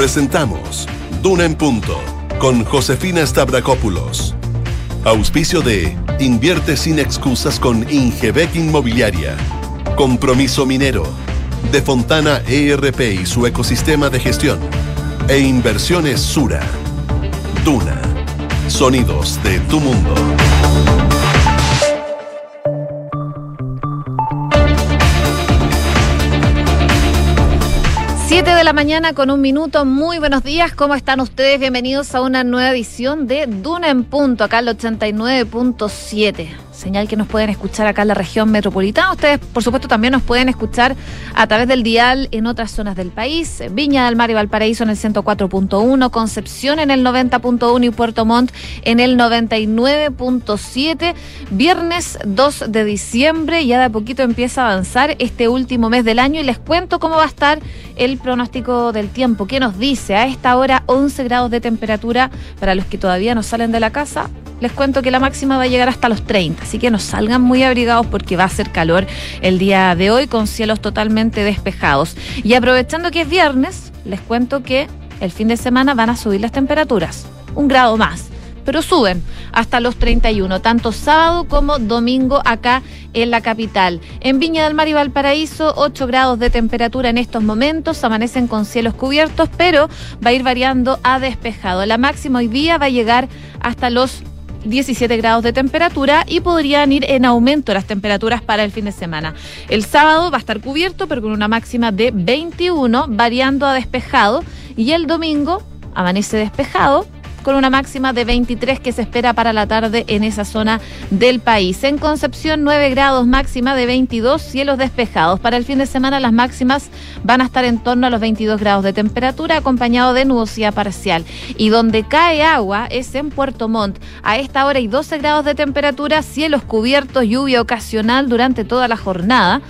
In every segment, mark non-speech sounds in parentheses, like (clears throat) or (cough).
Presentamos Duna en Punto con Josefina Stavrakopoulos. Auspicio de Invierte sin excusas con Ingebec Inmobiliaria. Compromiso Minero. De Fontana ERP y su ecosistema de gestión. E Inversiones Sura. Duna. Sonidos de tu mundo. De la mañana con un minuto. Muy buenos días. ¿Cómo están ustedes? Bienvenidos a una nueva edición de Duna en Punto, acá al 89.7 señal que nos pueden escuchar acá en la región metropolitana. Ustedes, por supuesto, también nos pueden escuchar a través del dial en otras zonas del país. Viña del Mar y Valparaíso en el 104.1, Concepción en el 90.1 y Puerto Montt en el 99.7. Viernes 2 de diciembre, ya de a poquito empieza a avanzar este último mes del año y les cuento cómo va a estar el pronóstico del tiempo. ¿Qué nos dice? A esta hora 11 grados de temperatura para los que todavía no salen de la casa les cuento que la máxima va a llegar hasta los 30, así que no salgan muy abrigados porque va a ser calor el día de hoy con cielos totalmente despejados. Y aprovechando que es viernes, les cuento que el fin de semana van a subir las temperaturas, un grado más pero suben hasta los 31, tanto sábado como domingo acá en la capital. En Viña del Mar y Valparaíso, 8 grados de temperatura en estos momentos, amanecen con cielos cubiertos, pero va a ir variando a despejado. La máxima hoy día va a llegar hasta los 17 grados de temperatura y podrían ir en aumento las temperaturas para el fin de semana. El sábado va a estar cubierto, pero con una máxima de 21, variando a despejado. Y el domingo amanece despejado, con una máxima de 23 que se espera para la tarde en esa zona del país. En Concepción 9 grados máxima de 22, cielos despejados. Para el fin de semana las máximas van a estar en torno a los 22 grados de temperatura acompañado de nubosidad parcial. Y donde cae agua es en Puerto Montt. A esta hora hay 12 grados de temperatura, cielos cubiertos, lluvia ocasional durante toda la jornada.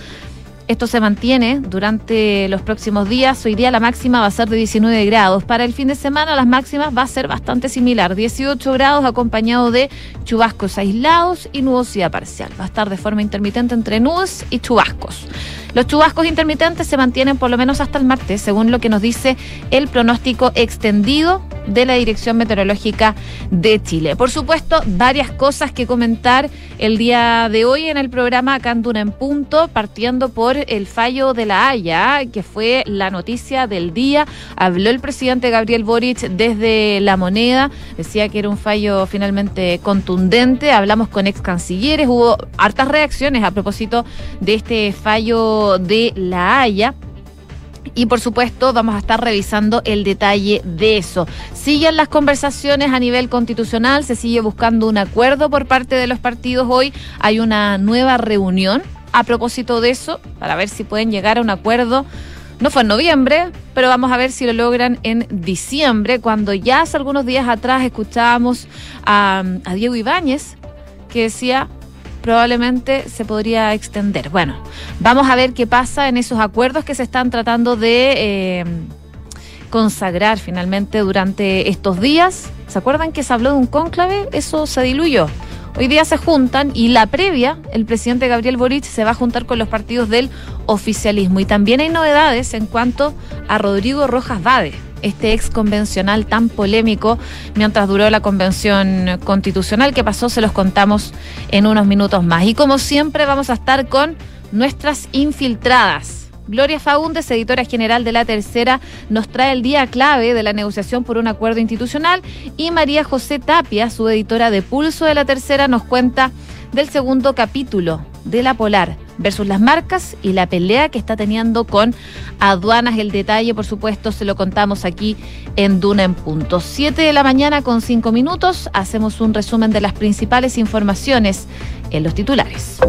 Esto se mantiene durante los próximos días. Hoy día la máxima va a ser de 19 grados. Para el fin de semana las máximas va a ser bastante similar. 18 grados acompañado de chubascos aislados y nubosidad parcial. Va a estar de forma intermitente entre nubes y chubascos. Los chubascos intermitentes se mantienen por lo menos hasta el martes, según lo que nos dice el pronóstico extendido de la Dirección Meteorológica de Chile. Por supuesto, varias cosas que comentar el día de hoy en el programa Canduna en Punto, partiendo por el fallo de la Haya, que fue la noticia del día. Habló el presidente Gabriel Boric desde La Moneda, decía que era un fallo finalmente contundente. Hablamos con ex cancilleres, hubo hartas reacciones a propósito de este fallo de La Haya. Y por supuesto vamos a estar revisando el detalle de eso. Siguen las conversaciones a nivel constitucional, se sigue buscando un acuerdo por parte de los partidos hoy. Hay una nueva reunión a propósito de eso, para ver si pueden llegar a un acuerdo. No fue en noviembre, pero vamos a ver si lo logran en diciembre, cuando ya hace algunos días atrás escuchábamos a, Diego Ibáñez que decía probablemente se podría extender. Bueno, vamos a ver qué pasa en esos acuerdos que se están tratando de eh, consagrar finalmente durante estos días. ¿Se acuerdan que se habló de un cónclave? Eso se diluyó. Hoy día se juntan y la previa, el presidente Gabriel Boric se va a juntar con los partidos del oficialismo. Y también hay novedades en cuanto a Rodrigo Rojas Vade este ex convencional tan polémico mientras duró la convención constitucional que pasó, se los contamos en unos minutos más. Y como siempre vamos a estar con nuestras infiltradas. Gloria Faúndez, editora general de La Tercera, nos trae el día clave de la negociación por un acuerdo institucional y María José Tapia, su editora de Pulso de La Tercera, nos cuenta del segundo capítulo de La Polar versus las marcas y la pelea que está teniendo con aduanas. El detalle, por supuesto, se lo contamos aquí en Duna en Punto. Siete de la mañana con cinco minutos. Hacemos un resumen de las principales informaciones en los titulares.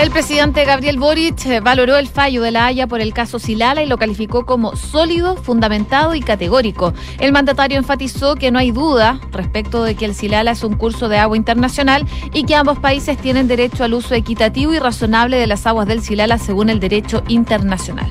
El presidente Gabriel Boric eh, valoró el fallo de la Haya por el caso Silala y lo calificó como sólido, fundamentado y categórico. El mandatario enfatizó que no hay duda respecto de que el Silala es un curso de agua internacional y que ambos países tienen derecho al uso equitativo y razonable de las aguas del Silala según el derecho internacional.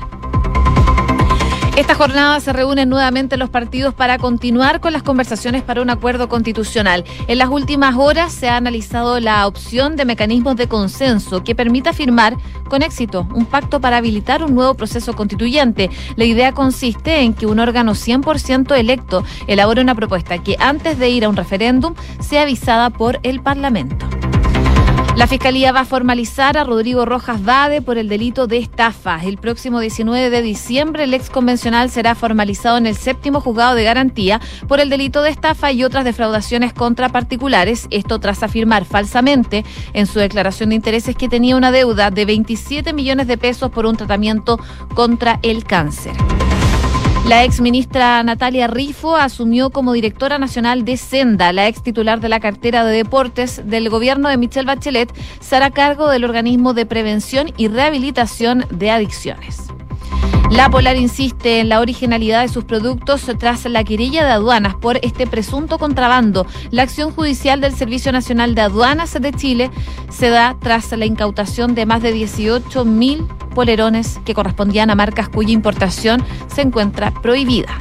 Esta jornada se reúnen nuevamente los partidos para continuar con las conversaciones para un acuerdo constitucional. En las últimas horas se ha analizado la opción de mecanismos de consenso que permita firmar con éxito un pacto para habilitar un nuevo proceso constituyente. La idea consiste en que un órgano 100% electo elabore una propuesta que antes de ir a un referéndum sea avisada por el Parlamento. La Fiscalía va a formalizar a Rodrigo Rojas Vade por el delito de estafa. El próximo 19 de diciembre el ex convencional será formalizado en el séptimo juzgado de garantía por el delito de estafa y otras defraudaciones contra particulares. Esto tras afirmar falsamente en su declaración de intereses que tenía una deuda de 27 millones de pesos por un tratamiento contra el cáncer. La ex ministra Natalia Rifo asumió como directora nacional de Senda. La ex titular de la cartera de deportes del gobierno de Michelle Bachelet se hará cargo del organismo de prevención y rehabilitación de adicciones. La Polar insiste en la originalidad de sus productos tras la querella de aduanas por este presunto contrabando. La acción judicial del Servicio Nacional de Aduanas de Chile se da tras la incautación de más de 18 mil polerones que correspondían a marcas cuya importación se encuentra prohibida.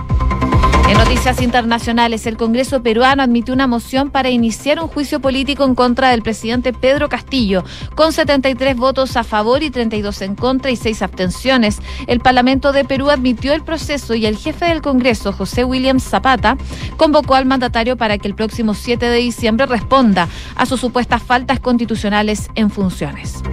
En noticias internacionales, el Congreso peruano admitió una moción para iniciar un juicio político en contra del presidente Pedro Castillo, con 73 votos a favor y 32 en contra y 6 abstenciones. El Parlamento de Perú admitió el proceso y el jefe del Congreso, José William Zapata, convocó al mandatario para que el próximo 7 de diciembre responda a sus supuestas faltas constitucionales en funciones.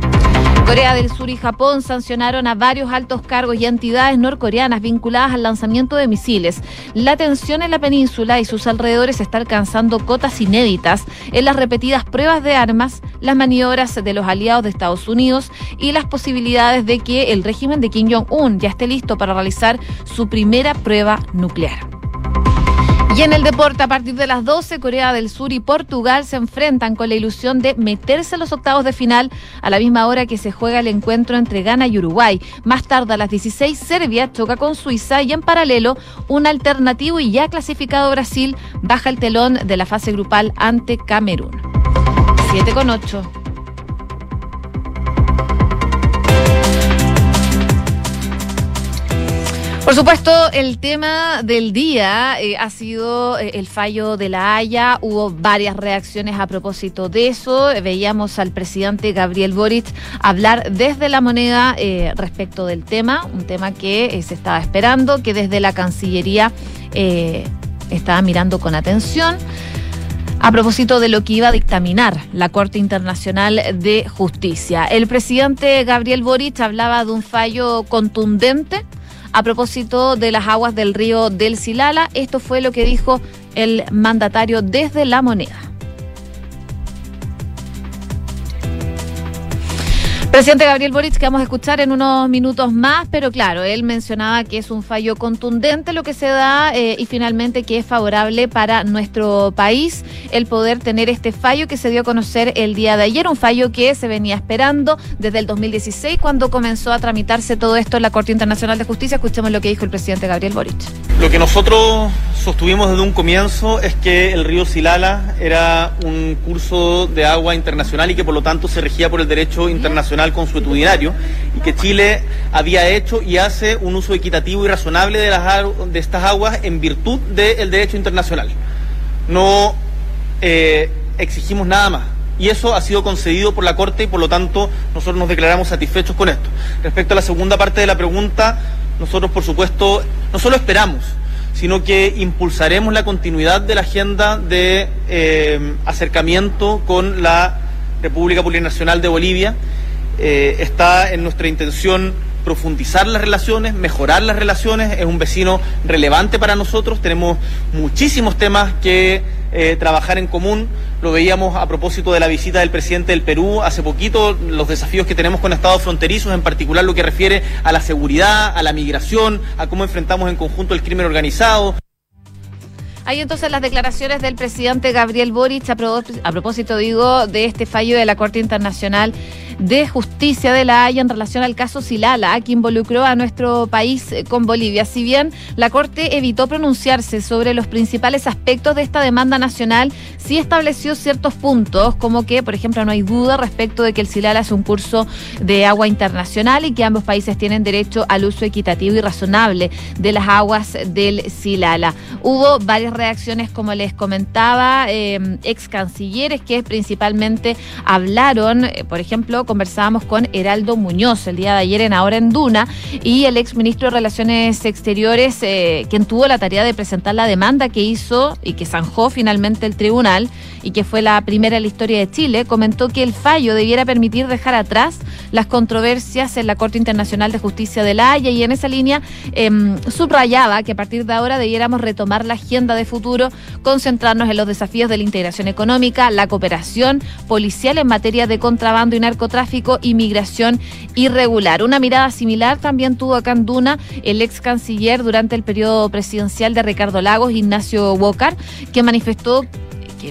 Corea del Sur y Japón sancionaron a varios altos cargos y entidades norcoreanas vinculadas al lanzamiento de misiles. La tensión en la península y sus alrededores está alcanzando cotas inéditas en las repetidas pruebas de armas, las maniobras de los aliados de Estados Unidos y las posibilidades de que el régimen de Kim Jong-un ya esté listo para realizar su primera prueba nuclear. Y en el deporte, a partir de las 12, Corea del Sur y Portugal se enfrentan con la ilusión de meterse a los octavos de final a la misma hora que se juega el encuentro entre Ghana y Uruguay. Más tarde, a las 16, Serbia choca con Suiza y en paralelo, un alternativo y ya clasificado Brasil baja el telón de la fase grupal ante Camerún. 7 con 8. Por supuesto, el tema del día eh, ha sido eh, el fallo de la Haya. Hubo varias reacciones a propósito de eso. Veíamos al presidente Gabriel Boric hablar desde la moneda eh, respecto del tema, un tema que se estaba esperando, que desde la Cancillería estaba mirando con atención a propósito de lo que iba a dictaminar la Corte Internacional de Justicia. El presidente Gabriel Boric hablaba de un fallo contundente a propósito de las aguas del río del Silala. Esto fue lo que dijo el mandatario desde la moneda. Presidente Gabriel Boric, que vamos a escuchar en unos minutos más, pero claro, él mencionaba que es un fallo contundente lo que se da eh, y finalmente que es favorable para nuestro país el poder tener este fallo que se dio a conocer el día de ayer, un fallo que se venía esperando desde el 2016 cuando comenzó a tramitarse todo esto en la Corte Internacional de Justicia. Escuchemos lo que dijo el presidente Gabriel Boric. Lo que nosotros sostuvimos desde un comienzo es que el río Silala era un curso de agua internacional y que por lo tanto se regía por el derecho internacional consuetudinario y que Chile había hecho y hace un uso equitativo y razonable de estas aguas en virtud del derecho internacional. No eh, exigimos nada más. Y eso ha sido concedido por la Corte y por lo tanto nosotros nos declaramos satisfechos con esto. Respecto a la segunda parte de la pregunta, nosotros por supuesto no solo esperamos, sino que impulsaremos la continuidad de la agenda de eh, acercamiento con la República Plurinacional de Bolivia eh, está en nuestra intención profundizar las relaciones, mejorar las relaciones, es un vecino relevante para nosotros, tenemos muchísimos temas que eh, trabajar en común, lo veíamos a propósito de la visita del presidente del Perú hace poquito, los desafíos que tenemos con estados fronterizos, en particular lo que refiere a la seguridad, a la migración, a cómo enfrentamos en conjunto el crimen organizado. Hay entonces las declaraciones del presidente Gabriel Boric a, propósito, digo, de este fallo de la Corte Internacional de Justicia de la Haya en relación al caso Silala, que involucró a nuestro país eh, con Bolivia. Si bien la Corte evitó pronunciarse sobre los principales aspectos de esta demanda nacional, sí estableció ciertos puntos, como que, por ejemplo, no hay duda respecto de que el Silala es un curso de agua internacional y que ambos países tienen derecho al uso equitativo y razonable de las aguas del Silala. Hubo varias reacciones, como les comentaba, eh, ex cancilleres que principalmente hablaron, eh, por ejemplo, conversábamos con Heraldo Muñoz el día de ayer en Ahora en Duna y el ex ministro de Relaciones Exteriores, eh, quien tuvo la tarea de presentar la demanda que hizo y que zanjó finalmente el tribunal y que fue la primera en la historia de Chile, comentó que el fallo debiera permitir dejar atrás las controversias en la Corte Internacional de Justicia de la Haya y en esa línea em, subrayaba que a partir de ahora debiéramos retomar la agenda de futuro, concentrarnos en los desafíos de la integración económica, la cooperación policial en materia de contrabando y narcotráfico, inmigración irregular. Una mirada similar también tuvo acá en Duna el ex canciller durante el periodo presidencial de Ricardo Lagos, Ignacio Wocar, que manifestó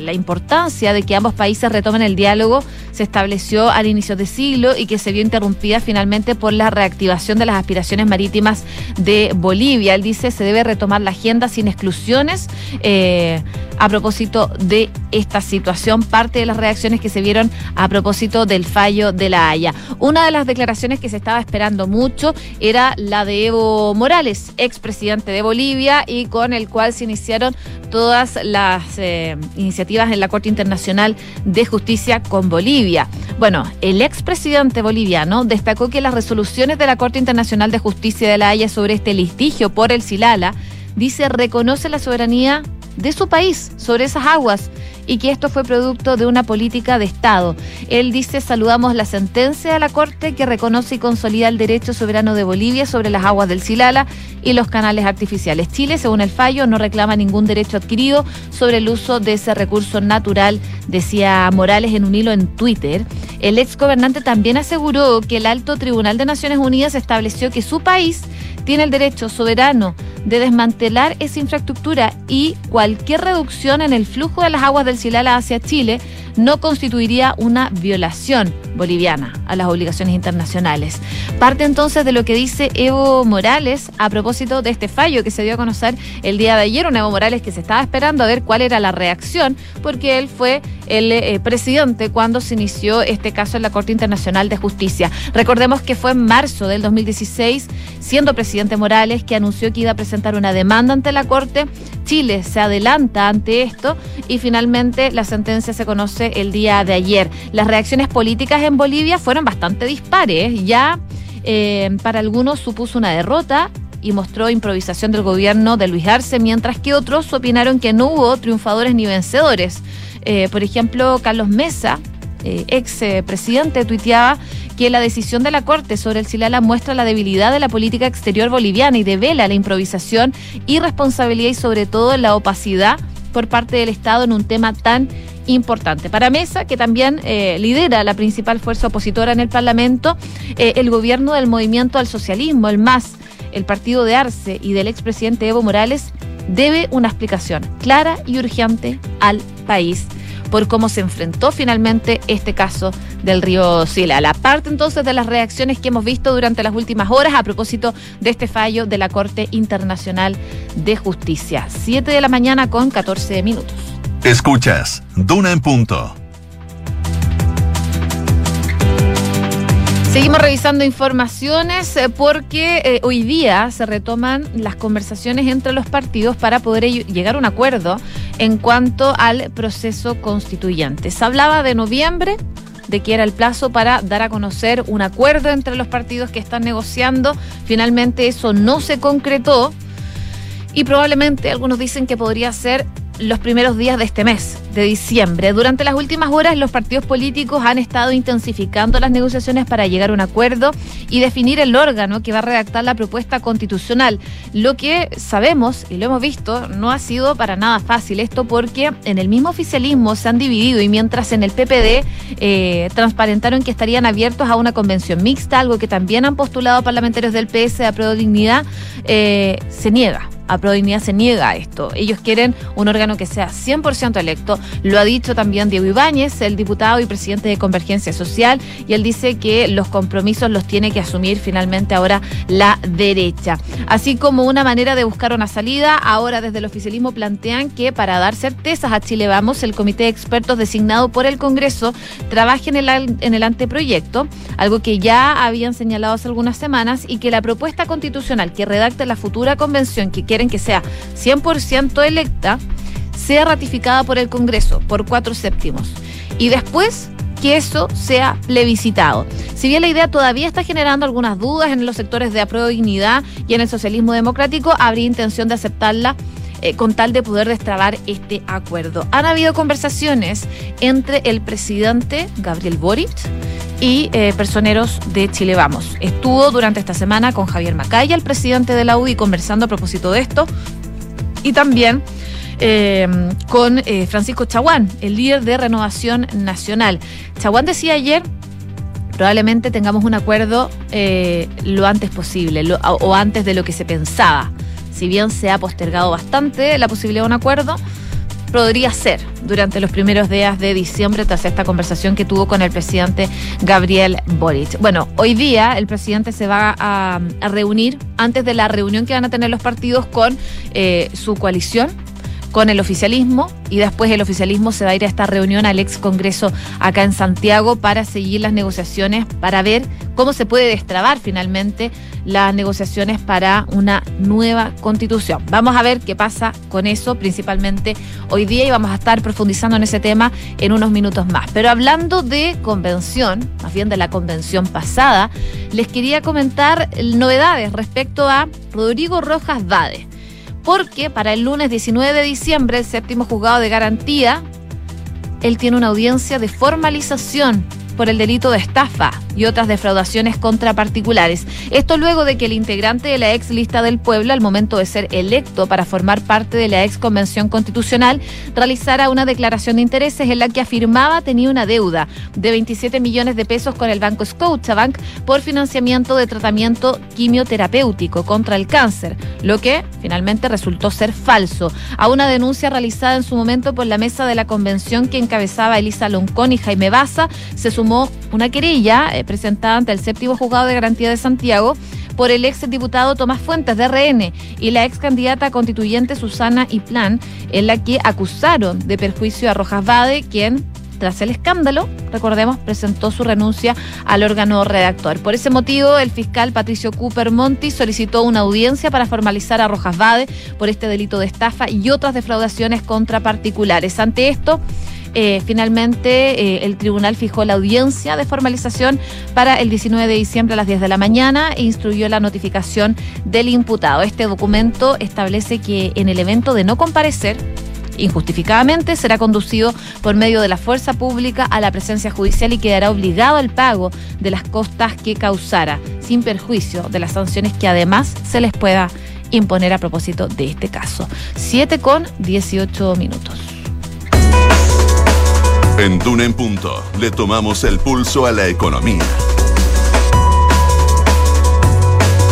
la importancia de que ambos países retomen el diálogo se estableció al inicio de siglo y que se vio interrumpida finalmente por la reactivación de las aspiraciones marítimas de Bolivia. Él dice se debe retomar la agenda sin exclusiones eh, a propósito de esta situación, parte de las reacciones que se vieron a propósito del fallo de la Haya. Una de las declaraciones que se estaba esperando mucho era la de Evo Morales, expresidente de Bolivia y con el cual se iniciaron todas las eh, iniciativas en la Corte Internacional de Justicia con Bolivia. Bueno, el expresidente boliviano destacó que las resoluciones de la Corte Internacional de Justicia de la Haya sobre este litigio por el Silala dice reconoce la soberanía de su país sobre esas aguas y que esto fue producto de una política de Estado. Él dice, saludamos la sentencia de la Corte que reconoce y consolida el derecho soberano de Bolivia sobre las aguas del Silala y los canales artificiales. Chile, según el fallo, no reclama ningún derecho adquirido sobre el uso de ese recurso natural, decía Morales en un hilo en Twitter. El ex gobernante también aseguró que el Alto Tribunal de Naciones Unidas estableció que su país tiene el derecho soberano de desmantelar esa infraestructura y cualquier reducción en el flujo de las aguas del Hacia Chile no constituiría una violación boliviana a las obligaciones internacionales. Parte entonces de lo que dice Evo Morales a propósito de este fallo que se dio a conocer el día de ayer, un Evo Morales que se estaba esperando a ver cuál era la reacción, porque él fue el eh, presidente cuando se inició este caso en la Corte Internacional de Justicia. Recordemos que fue en marzo del 2016, siendo presidente Morales, que anunció que iba a presentar una demanda ante la Corte. Chile se adelanta ante esto y finalmente la sentencia se conoce el día de ayer. Las reacciones políticas en Bolivia fueron bastante dispares. Ya eh, para algunos supuso una derrota y mostró improvisación del gobierno de Luis Arce, mientras que otros opinaron que no hubo triunfadores ni vencedores. Eh, por ejemplo, Carlos Mesa, eh, ex presidente, tuiteaba que la decisión de la Corte sobre el Silala muestra la debilidad de la política exterior boliviana y devela la improvisación, irresponsabilidad y sobre todo la opacidad por parte del Estado en un tema tan importante. Para Mesa, que también eh, lidera la principal fuerza opositora en el Parlamento, eh, el gobierno del movimiento al socialismo, el MAS, el partido de Arce y del expresidente Evo Morales, debe una explicación clara y urgente al país por cómo se enfrentó finalmente este caso del río Sila. La parte entonces de las reacciones que hemos visto durante las últimas horas a propósito de este fallo de la Corte Internacional de Justicia. Siete de la mañana con 14 minutos. Escuchas, Duna en punto. Seguimos revisando informaciones eh, porque eh, hoy día se retoman las conversaciones entre los partidos para poder llegar a un acuerdo en cuanto al proceso constituyente. Se hablaba de noviembre, de que era el plazo para dar a conocer un acuerdo entre los partidos que están negociando. Finalmente eso no se concretó y probablemente algunos dicen que podría ser los primeros días de este mes, de diciembre. Durante las últimas horas, los partidos políticos han estado intensificando las negociaciones para llegar a un acuerdo y definir el órgano que va a redactar la propuesta constitucional. Lo que sabemos y lo hemos visto no ha sido para nada fácil esto porque en el mismo oficialismo se han dividido y mientras en el PPD eh, transparentaron que estarían abiertos a una convención mixta, algo que también han postulado parlamentarios del PS a Pro Dignidad, eh, se niega a Prodignidad se niega a esto. Ellos quieren un órgano que sea 100% electo. Lo ha dicho también Diego Ibáñez, el diputado y presidente de Convergencia Social, y él dice que los compromisos los tiene que asumir finalmente ahora la derecha. Así como una manera de buscar una salida, ahora desde el oficialismo plantean que para dar certezas a Chile Vamos, el comité de expertos designado por el Congreso trabaje en el, en el anteproyecto, algo que ya habían señalado hace algunas semanas, y que la propuesta constitucional que redacte la futura convención que quieren que sea 100% electa, sea ratificada por el Congreso por cuatro séptimos. Y después que eso sea plebiscitado. Si bien la idea todavía está generando algunas dudas en los sectores de apruebo dignidad y en el socialismo democrático, habría intención de aceptarla eh, con tal de poder destrabar este acuerdo. Han habido conversaciones entre el presidente Gabriel Boric y eh, personeros de Chile Vamos. Estuvo durante esta semana con Javier Macaya, el presidente de la UDI, conversando a propósito de esto. Y también eh, con eh, Francisco Chaguán, el líder de Renovación Nacional. Chaguán decía ayer probablemente tengamos un acuerdo lo antes posible o antes de lo que se pensaba. Si bien se ha postergado bastante la posibilidad de un acuerdo, podría ser durante los primeros días de diciembre tras esta conversación que tuvo con el presidente Gabriel Boric. Bueno, hoy día el presidente se va a, reunir antes de la reunión que van a tener los partidos con eh, su coalición con el oficialismo y después el oficialismo se va a ir a esta reunión al ex Congreso acá en Santiago para seguir las negociaciones, para ver cómo se puede destrabar finalmente las negociaciones para una nueva constitución. Vamos a ver qué pasa con eso, principalmente hoy día, y vamos a estar profundizando en ese tema en unos minutos más. Pero hablando de convención, más bien de la convención pasada, les quería comentar novedades respecto a Rodrigo Rojas Vade porque para el lunes 19 de diciembre, el séptimo juzgado de garantía, él tiene una audiencia de formalización por el delito de estafa y otras defraudaciones contra particulares. Esto luego de que el integrante de la ex lista del pueblo, al momento de ser electo para formar parte de la ex convención constitucional, realizara una declaración de intereses en la que afirmaba tenía una deuda de 27 millones de pesos con el banco Scotiabank por financiamiento de tratamiento quimioterapéutico contra el cáncer, lo que finalmente resultó ser falso. A una denuncia realizada en su momento por la mesa de la convención que encabezaba Elisa Loncón y Jaime Baza, se sumó una querella eh, presentada ante el séptimo juzgado de garantía de Santiago por el ex diputado Tomás Fuentes de RN y la ex candidata constituyente Susana Plan, en la que acusaron de perjuicio a Rojas Bade, quien tras el escándalo, recordemos, presentó su renuncia al órgano redactor. Por ese motivo, el fiscal Patricio Cooper Monti solicitó una audiencia para formalizar a Rojas Bade por este delito de estafa y otras defraudaciones contra particulares. Ante esto, eh, finalmente eh, el tribunal fijó la audiencia de formalización para el 19 de diciembre a las 10 de la mañana e instruyó la notificación del imputado. Este documento establece que en el evento de no comparecer, injustificadamente será conducido por medio de la fuerza pública a la presencia judicial y quedará obligado al pago de las costas que causara, sin perjuicio de las sanciones que además se les pueda imponer a propósito de este caso. 7 con 18 minutos. En Dune Punto le tomamos el pulso a la economía.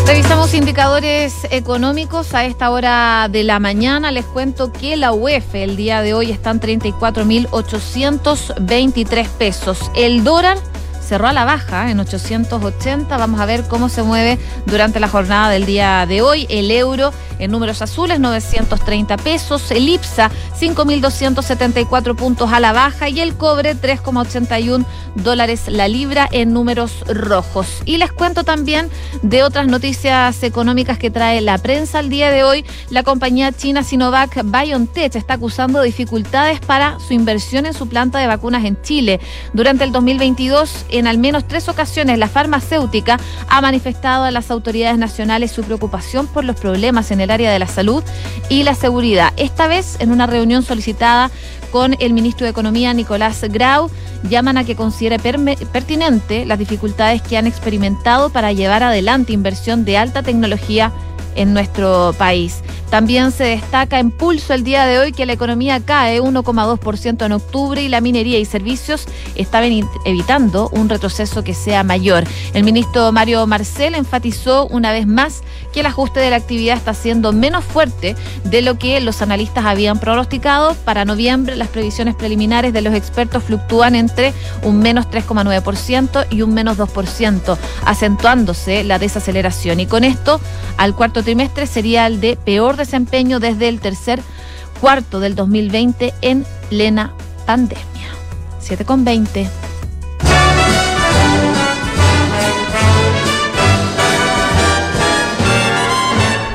Revisamos indicadores económicos a esta hora de la mañana. Les cuento que la UEF el día de hoy está en 34.823 pesos. El dólar cerró a la baja en 880. Vamos a ver cómo se mueve durante la jornada del día de hoy. El euro en números azules 930 pesos, el IPSA 5.274 puntos a la baja y el cobre 3,81 dólares la libra en números rojos. Y les cuento también de otras noticias económicas que trae la prensa el día de hoy. La compañía china Sinovac BioNTech está acusando dificultades para su inversión en su planta de vacunas en Chile. Durante el 2022, en al menos tres ocasiones, la farmacéutica ha manifestado a las autoridades nacionales su preocupación por los problemas en el área de la salud y la seguridad. Esta vez, en una reunión solicitada con el ministro de Economía, Nicolás Grau, llaman a que considere pertinente las dificultades que han experimentado para llevar adelante inversión de alta tecnología en nuestro país. También se destaca en pulso el día de hoy que la economía cae 1,2% en octubre y la minería y servicios estaban evitando un retroceso que sea mayor. El ministro Mario Marcel enfatizó una vez más que el ajuste de la actividad está siendo menos fuerte de lo que los analistas habían pronosticado. Para noviembre las previsiones preliminares de los expertos fluctúan entre un menos 3,9% y un menos 2%, acentuándose la desaceleración. Y con esto, al cuarto trimestre sería el de peor desempeño desde el tercer cuarto del 2020 en plena pandemia. 7,20.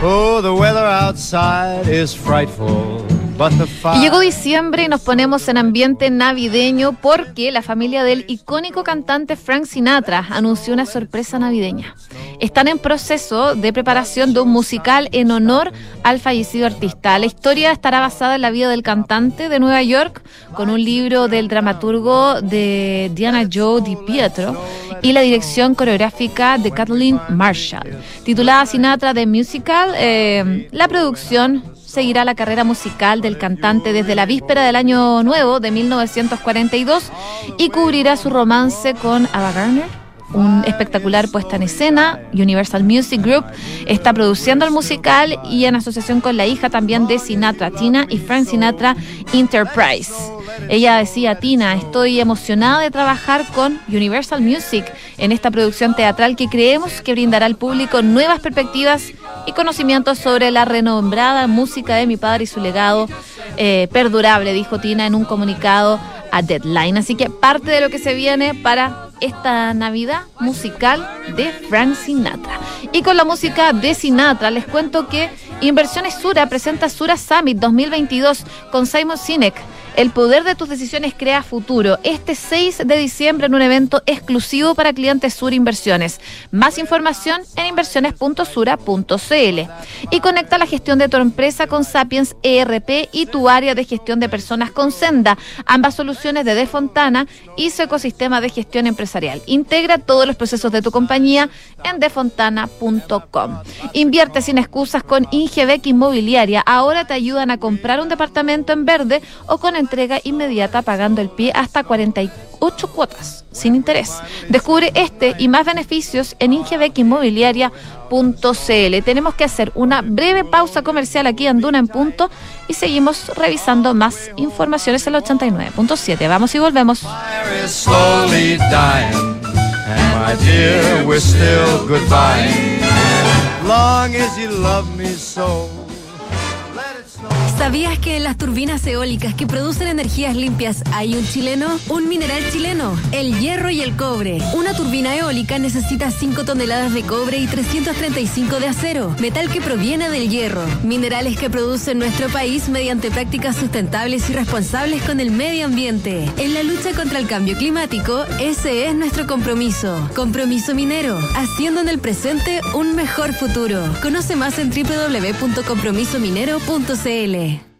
Oh, the weather outside is frightful. Y llegó diciembre y nos ponemos en ambiente navideño porque la familia del icónico cantante Frank Sinatra anunció una sorpresa navideña. Están en proceso de preparación de un musical en honor al fallecido artista. La historia estará basada en la vida del cantante de Nueva York con un libro del dramaturgo de Diana Joe Di Pietro y la dirección coreográfica de Kathleen Marshall. Titulada Sinatra The Musical, eh, la producción seguirá la carrera musical del cantante desde la víspera del año nuevo de 1942 y cubrirá su romance con Ava Gardner un espectacular puesta en escena. Universal Music Group está produciendo el musical y en asociación con la hija también de Sinatra, Tina y Frank Sinatra Enterprise. Ella decía, Tina, estoy emocionada de trabajar con Universal Music en esta producción teatral que creemos que brindará al público nuevas perspectivas y conocimientos sobre la renombrada música de mi padre y su legado eh, perdurable, dijo Tina en un comunicado a Deadline. Así que parte de lo que se viene para esta Navidad musical de Frank Sinatra. Y con la música de Sinatra les cuento que Inversiones Sura presenta Sura Summit 2022 con Simon Sinek el poder de tus decisiones crea futuro. Este 6 de diciembre en un evento exclusivo para clientes Sur Inversiones. Más información en inversiones.sura.cl. Y conecta la gestión de tu empresa con Sapiens ERP y tu área de gestión de personas con Senda. Ambas soluciones de Defontana y su ecosistema de gestión empresarial. Integra todos los procesos de tu compañía en defontana.com. Invierte sin excusas con Ingebec Inmobiliaria. Ahora te ayudan a comprar un departamento en verde o con el entrega inmediata pagando el pie hasta 48 cuotas sin interés. Descubre este y más beneficios en ingebecinmobiliaria.cl. Tenemos que hacer una breve pausa comercial aquí en Duna en Punto y seguimos revisando más informaciones en el 89.7. Vamos y volvemos. ¿Sabías que en las turbinas eólicas que producen energías limpias hay un chileno? Un mineral chileno, el hierro y el cobre. Una turbina eólica necesita 5 toneladas de cobre y 335 de acero, metal que proviene del hierro. Minerales que produce nuestro país mediante prácticas sustentables y responsables con el medio ambiente. En la lucha contra el cambio climático, ese es nuestro compromiso. Compromiso minero, haciendo en el presente un mejor futuro. Conoce más en www.compromisominero.cl.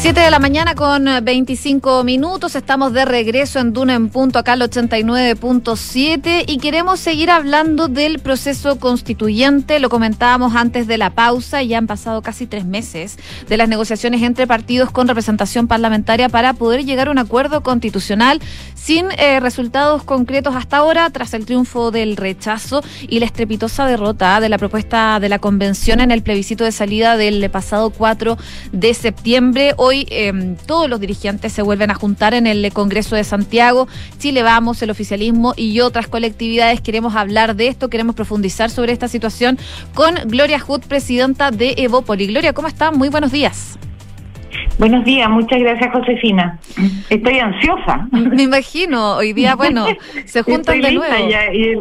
7 de la mañana con 25 minutos, estamos de regreso en Duna en punto, acá al 89.7 y queremos seguir hablando del proceso constituyente, lo comentábamos antes de la pausa, ya han pasado casi tres meses de las negociaciones entre partidos con representación parlamentaria para poder llegar a un acuerdo constitucional sin eh, resultados concretos hasta ahora, tras el triunfo del rechazo y la estrepitosa derrota de la propuesta de la convención en el plebiscito de salida del pasado 4 de septiembre. Hoy Em, todos los dirigentes se vuelven a juntar en el Congreso de Santiago. Chile Vamos, el oficialismo y otras colectividades. Queremos hablar de esto, queremos profundizar sobre esta situación con Gloria Hood, presidenta de Evópoli. Gloria, ¿cómo está? Muy buenos días. Buenos días, muchas gracias Josefina. Estoy ansiosa. Me imagino, hoy día, bueno, se juntan de nuevo.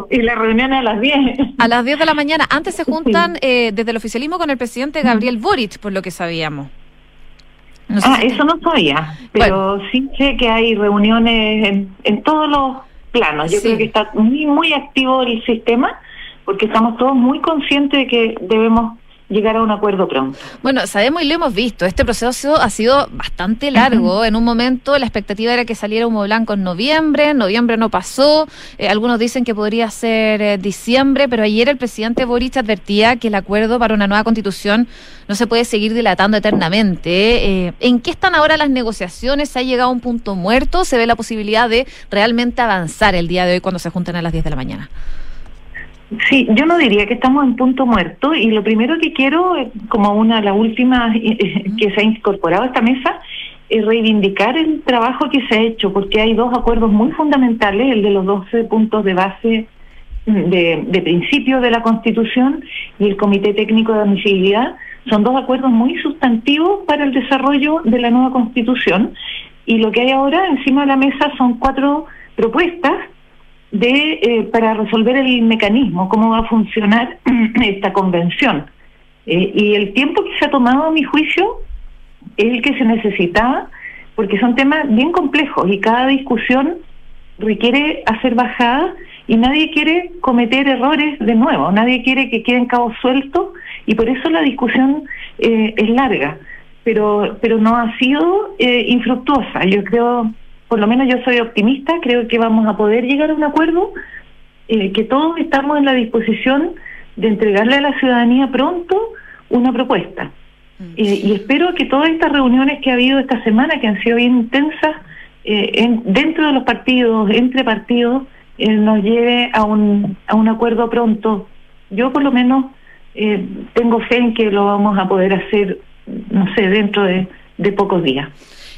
y, la reunión a las 10. A las 10 de la mañana. Antes se juntan eh, desde el oficialismo con el presidente Gabriel Boric, por lo que sabíamos ah, eso no sabía, pero sí sé que hay reuniones en, todos los planos. Yo creo que está muy, muy activo el sistema porque estamos todos muy conscientes de que debemos llegar a un acuerdo pronto. Bueno, sabemos y lo hemos visto, este proceso ha sido bastante largo. En un momento la expectativa era que saliera humo blanco en noviembre, en noviembre no pasó, eh, algunos dicen que podría ser eh, diciembre, pero ayer el presidente Boric advertía que el acuerdo para una nueva constitución no se puede seguir dilatando eternamente. Eh, ¿En qué están ahora las negociaciones? ¿Se ha llegado a un punto muerto? ¿Se ve la posibilidad de realmente avanzar el día de hoy cuando se junten a las 10 de la mañana? Sí, yo no diría que estamos en punto muerto y lo primero que quiero, eh, como una de las últimas eh, que se ha incorporado a esta mesa, es reivindicar el trabajo que se ha hecho, porque hay dos acuerdos muy fundamentales, el de los 12 puntos de base mm, de, de principio de la Constitución y el Comité Técnico de Admisibilidad, son dos acuerdos muy sustantivos para el desarrollo de la nueva Constitución y lo que hay ahora encima de la mesa son cuatro propuestas de eh, para resolver el mecanismo, cómo va a funcionar (clears throat) esta convención. Eh, y el tiempo que se ha tomado, a mi juicio, es el que se necesitaba, porque son temas bien complejos y cada discusión requiere hacer bajadas y nadie quiere cometer errores de nuevo, nadie quiere que queden cabos sueltos y por eso la discusión eh, es larga, pero, pero no ha sido infructuosa. Yo creo por lo menos yo soy optimista, creo que vamos a poder llegar a un acuerdo, eh, que todos estamos en la disposición de entregarle a la ciudadanía pronto una propuesta. Mm. Eh, y espero que todas estas reuniones que ha habido esta semana, que han sido bien intensas, eh, dentro de los partidos, entre partidos, nos lleve a un, a un acuerdo pronto. Yo por lo menos tengo fe en que lo vamos a poder hacer, no sé, dentro de pocos días.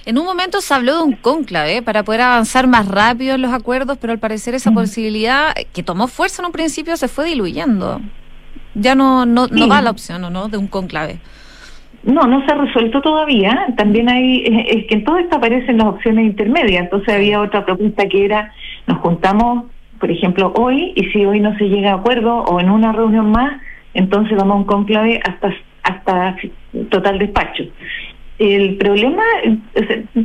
En un momento se habló de un cónclave para poder avanzar más rápido en los acuerdos, pero al parecer esa posibilidad que tomó fuerza en un principio se fue diluyendo. Ya no no, no va la opción, ¿o no? De un cónclave. No, no se ha resuelto todavía. También hay, es, que en todo esto aparecen las opciones intermedias. Entonces había otra propuesta que era, nos juntamos por ejemplo, hoy, y si hoy no se llega a acuerdo o en una reunión más, entonces vamos a un conclave hasta, hasta total despacho. El problema,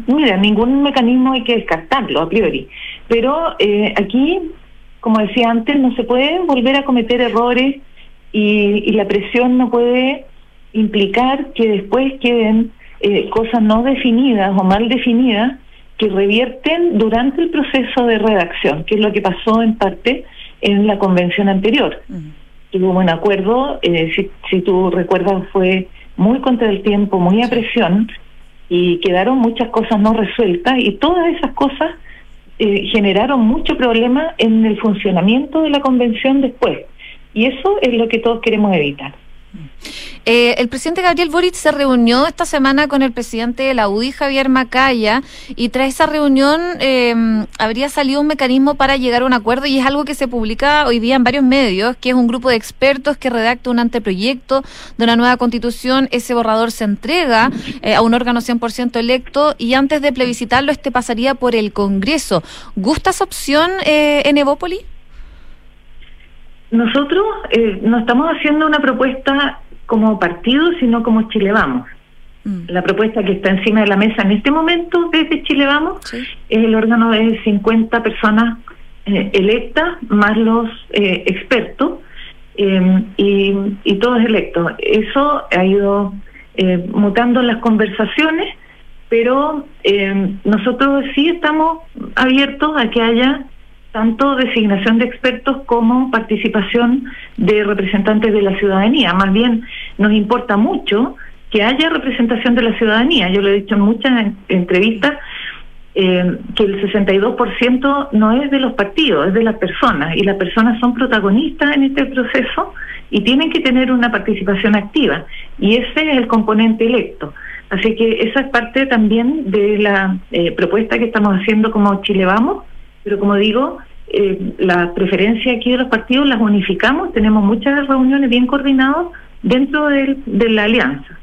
mira, ningún mecanismo hay que descartarlo a priori, pero eh, aquí, como decía antes, no se puede volver a cometer errores y, la presión no puede implicar que después queden eh, cosas no definidas o mal definidas que revierten durante el proceso de redacción, que es lo que pasó en parte en la convención anterior. Tuvo un acuerdo, eh, si, si tú recuerdas, fue muy contra el tiempo, muy a presión, y quedaron muchas cosas no resueltas, y todas esas cosas eh, generaron mucho problema en el funcionamiento de la convención después. Y eso es lo que todos queremos evitar. Eh, el presidente Gabriel Boric se reunió esta semana con el presidente de la UDI, Javier Macaya, y tras esa reunión em, habría salido un mecanismo para llegar a un acuerdo y es algo que se publica hoy día en varios medios, que es un grupo de expertos que redacta un anteproyecto de una nueva constitución. Ese borrador se entrega eh, a un órgano 100% electo y antes de plebiscitarlo este pasaría por el Congreso. ¿Gusta esa opción eh, en Evópoli? Nosotros eh, no estamos haciendo una propuesta como partido, sino como Chile Vamos. Mm. La propuesta que está encima de la mesa en este momento desde Chile Vamos es el órgano de 50 personas eh, electas más los eh, expertos em, y, y, todos electos. Eso ha ido eh, mutando en las conversaciones, pero em, nosotros sí estamos abiertos a que haya tanto designación de expertos como participación de representantes de la ciudadanía. Más bien, nos importa mucho que haya representación de la ciudadanía. Yo lo he dicho en muchas entrevistas, eh, que el 62% no es de los partidos, es de las personas, y las personas son protagonistas en este proceso y tienen que tener una participación activa, y ese es el componente electo. Así que esa es parte también de la eh, propuesta que estamos haciendo como Chile Vamos, pero como digo, eh, la preferencia aquí de los partidos las unificamos, tenemos muchas reuniones bien coordinadas dentro de, la alianza.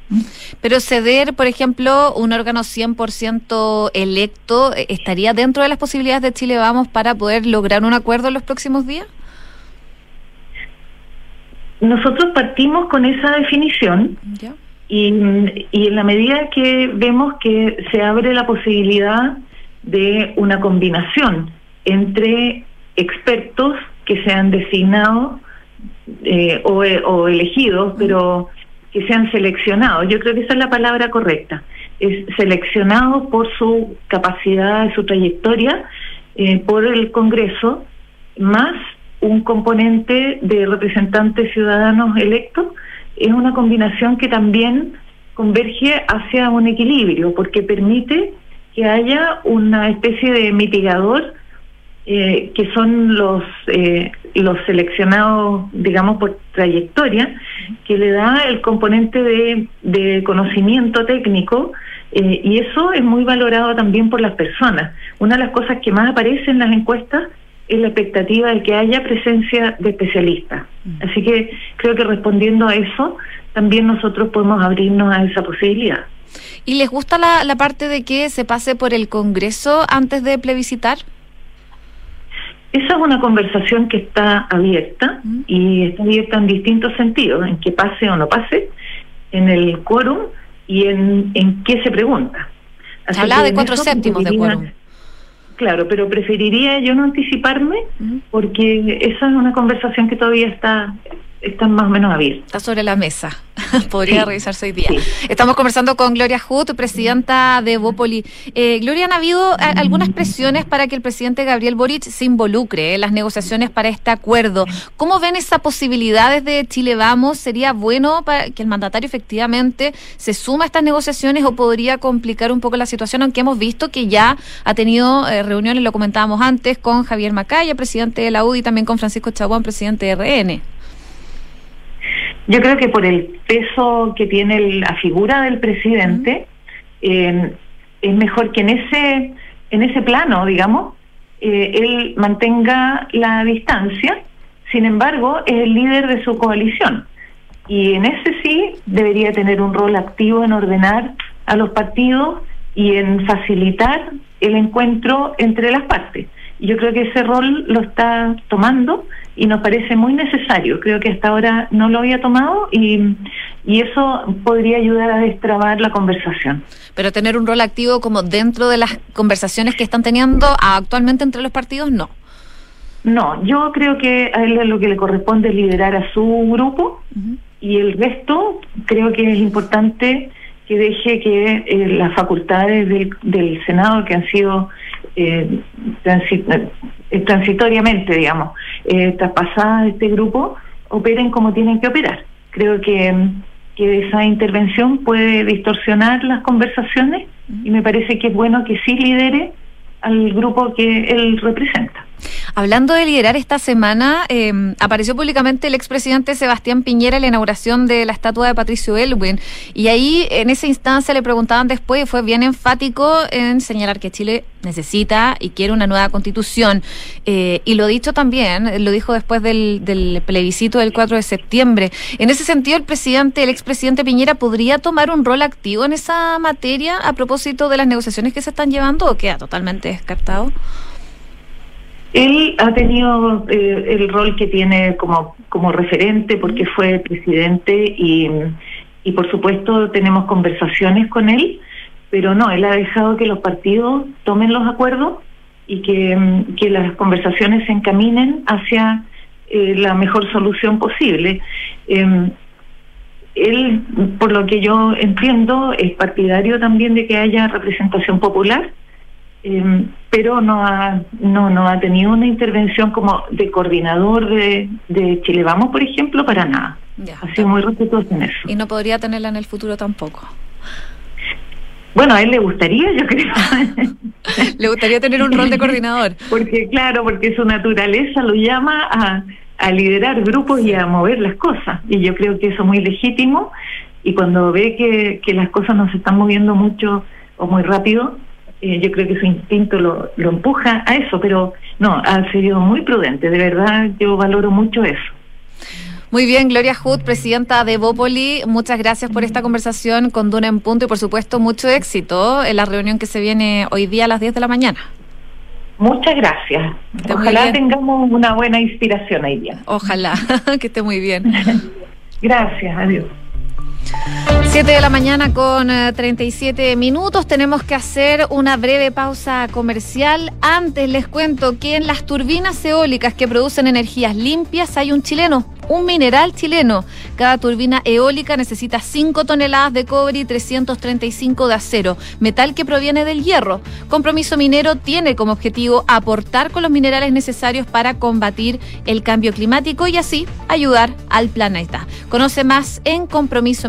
Pero ceder, por ejemplo, un órgano 100% electo, eh, ¿estaría dentro de las posibilidades de Chile Vamos para poder lograr un acuerdo en los próximos días? Nosotros partimos con esa definición y, y en la medida que vemos que se abre la posibilidad de una combinación entre expertos que sean designados eh, o, elegidos, pero que sean seleccionados. Yo creo que esa es la palabra correcta. Es seleccionado por su capacidad, su trayectoria, eh, por el Congreso, más un componente de representantes ciudadanos electos, es una combinación que también converge hacia un equilibrio, porque permite que haya una especie de mitigador eh, que son los eh, los seleccionados, digamos, por trayectoria, que le da el componente de, de conocimiento técnico eh, y eso es muy valorado también por las personas. Una de las cosas que más aparece en las encuestas es la expectativa de que haya presencia de especialistas. Mm. Así que creo que respondiendo a eso, también nosotros podemos abrirnos a esa posibilidad. ¿Y les gusta la, la parte de que se pase por el Congreso antes de plebiscitar? Esa es una conversación que está abierta y está abierta en distintos sentidos, en que pase o no pase, en el quórum y en, en qué se pregunta. se habla de cuatro séptimos de quórum. Claro, pero preferiría yo no anticiparme porque esa es una conversación que todavía está están más o menos abiertas. Está sobre la mesa. (laughs) Podría revisarse hoy día. Estamos conversando con Gloria Hut, presidenta de Bópoli. Eh, Gloria, ¿han habido algunas presiones para que el presidente Gabriel Boric se involucre en las negociaciones para este acuerdo? ¿Cómo ven esa posibilidad desde Chile Vamos? ¿Sería bueno para que el mandatario efectivamente se suma a estas negociaciones o podría complicar un poco la situación? Aunque hemos visto que ya ha tenido eh, reuniones, lo comentábamos antes, con Javier Macaya, presidente de la UDI, y también con Francisco Chaguán, presidente de RN. Yo creo que por el peso que tiene la figura del presidente, eh, es mejor que en ese, en ese plano, digamos, eh, él mantenga la distancia, sin embargo, es el líder de su coalición. Y en ese sí debería tener un rol activo en ordenar a los partidos y en facilitar el encuentro entre las partes. Yo creo que ese rol lo está tomando y nos parece muy necesario. Creo que hasta ahora no lo había tomado y, y eso podría ayudar a destrabar la conversación. Pero tener un rol activo como dentro de las conversaciones que están teniendo actualmente entre los partidos, no. No, yo creo que a él lo que le corresponde es liderar a su grupo y el resto creo que es importante que deje que eh, las facultades del, Senado que han sido eh, eh, transitoriamente, digamos, traspasadas de este grupo, operen como tienen que operar. Creo que, que esa intervención puede distorsionar las conversaciones y me parece que es bueno que sí lidere al grupo que él representa. Hablando de liderar esta semana, em, apareció públicamente el expresidente Sebastián Piñera en la inauguración de la estatua de Patricio Elwin. Y ahí, en esa instancia, le preguntaban después y fue bien enfático en señalar que Chile necesita y quiere una nueva constitución. Eh, y lo dicho también, lo dijo después del, del, plebiscito del 4 de septiembre. En ese sentido, el presidente, el expresidente Piñera, ¿podría tomar un rol activo en esa materia a propósito de las negociaciones que se están llevando o queda totalmente descartado? Él ha tenido eh, el rol que tiene como, como referente porque fue presidente y, y por supuesto tenemos conversaciones con él, pero no, él ha dejado que los partidos tomen los acuerdos y que, que las conversaciones se encaminen hacia eh, la mejor solución posible. Em, él, por lo que yo entiendo, es partidario también de que haya representación popular Em, pero no ha, no, no ha tenido una intervención como de coordinador de, de Chile Vamos, por ejemplo, para nada. ha sido muy respetuoso en eso. Y no podría tenerla en el futuro tampoco. Bueno, a él le gustaría, yo creo. (laughs) le gustaría tener un rol de coordinador. Porque, claro, porque su naturaleza lo llama a, a liderar grupos y a mover las cosas. Y yo creo que eso es muy legítimo. Y cuando ve que, que las cosas no se están moviendo mucho o muy rápido, eh, yo creo que su instinto lo, lo empuja a eso, pero no, ha sido muy prudente, de verdad yo valoro mucho eso. Muy bien, Gloria Hood, presidenta de Bópoli, muchas gracias por esta conversación con Duna en Punto y por supuesto mucho éxito en la reunión que se viene hoy día a las 10 de la mañana. Muchas gracias. Ojalá tengamos una buena inspiración hoy día. Ojalá, (laughs) que esté muy bien. (laughs) gracias, adiós. 7 de la mañana con 37 eh, minutos. Tenemos que hacer una breve pausa comercial. Antes les cuento que en las turbinas eólicas que producen energías limpias hay un chileno un mineral chileno. Cada turbina eólica necesita 5 toneladas de cobre y 335 de acero, metal que proviene del hierro. Compromiso Minero tiene como objetivo aportar con los minerales necesarios para combatir el cambio climático y así ayudar al planeta. Conoce más en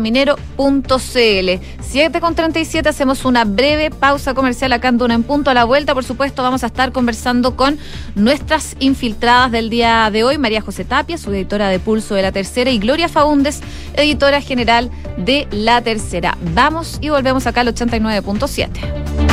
compromisominero.cl. 7 con 37 hacemos una breve pausa comercial acá en Duna en Punto. A la vuelta, por supuesto, vamos a estar conversando con nuestras infiltradas del día de hoy, María José Tapia, su editora de Pulso de la Tercera, y Gloria Faúndes, editora general de La Tercera. Vamos y volvemos acá al 89.7.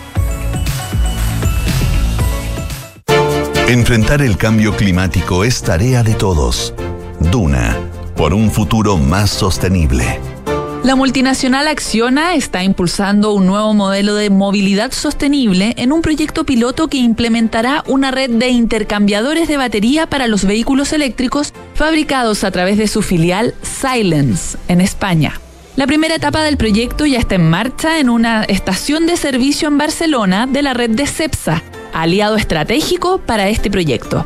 Enfrentar el cambio climático es tarea de todos. Duna, por un futuro más sostenible. La multinacional Acciona está impulsando un nuevo modelo de movilidad sostenible en un proyecto piloto que implementará una red de intercambiadores de batería para los vehículos eléctricos fabricados a través de su filial Silence en España. La primera etapa del proyecto ya está en marcha en una estación de servicio en Barcelona de la red de CEPSA, aliado estratégico para este proyecto.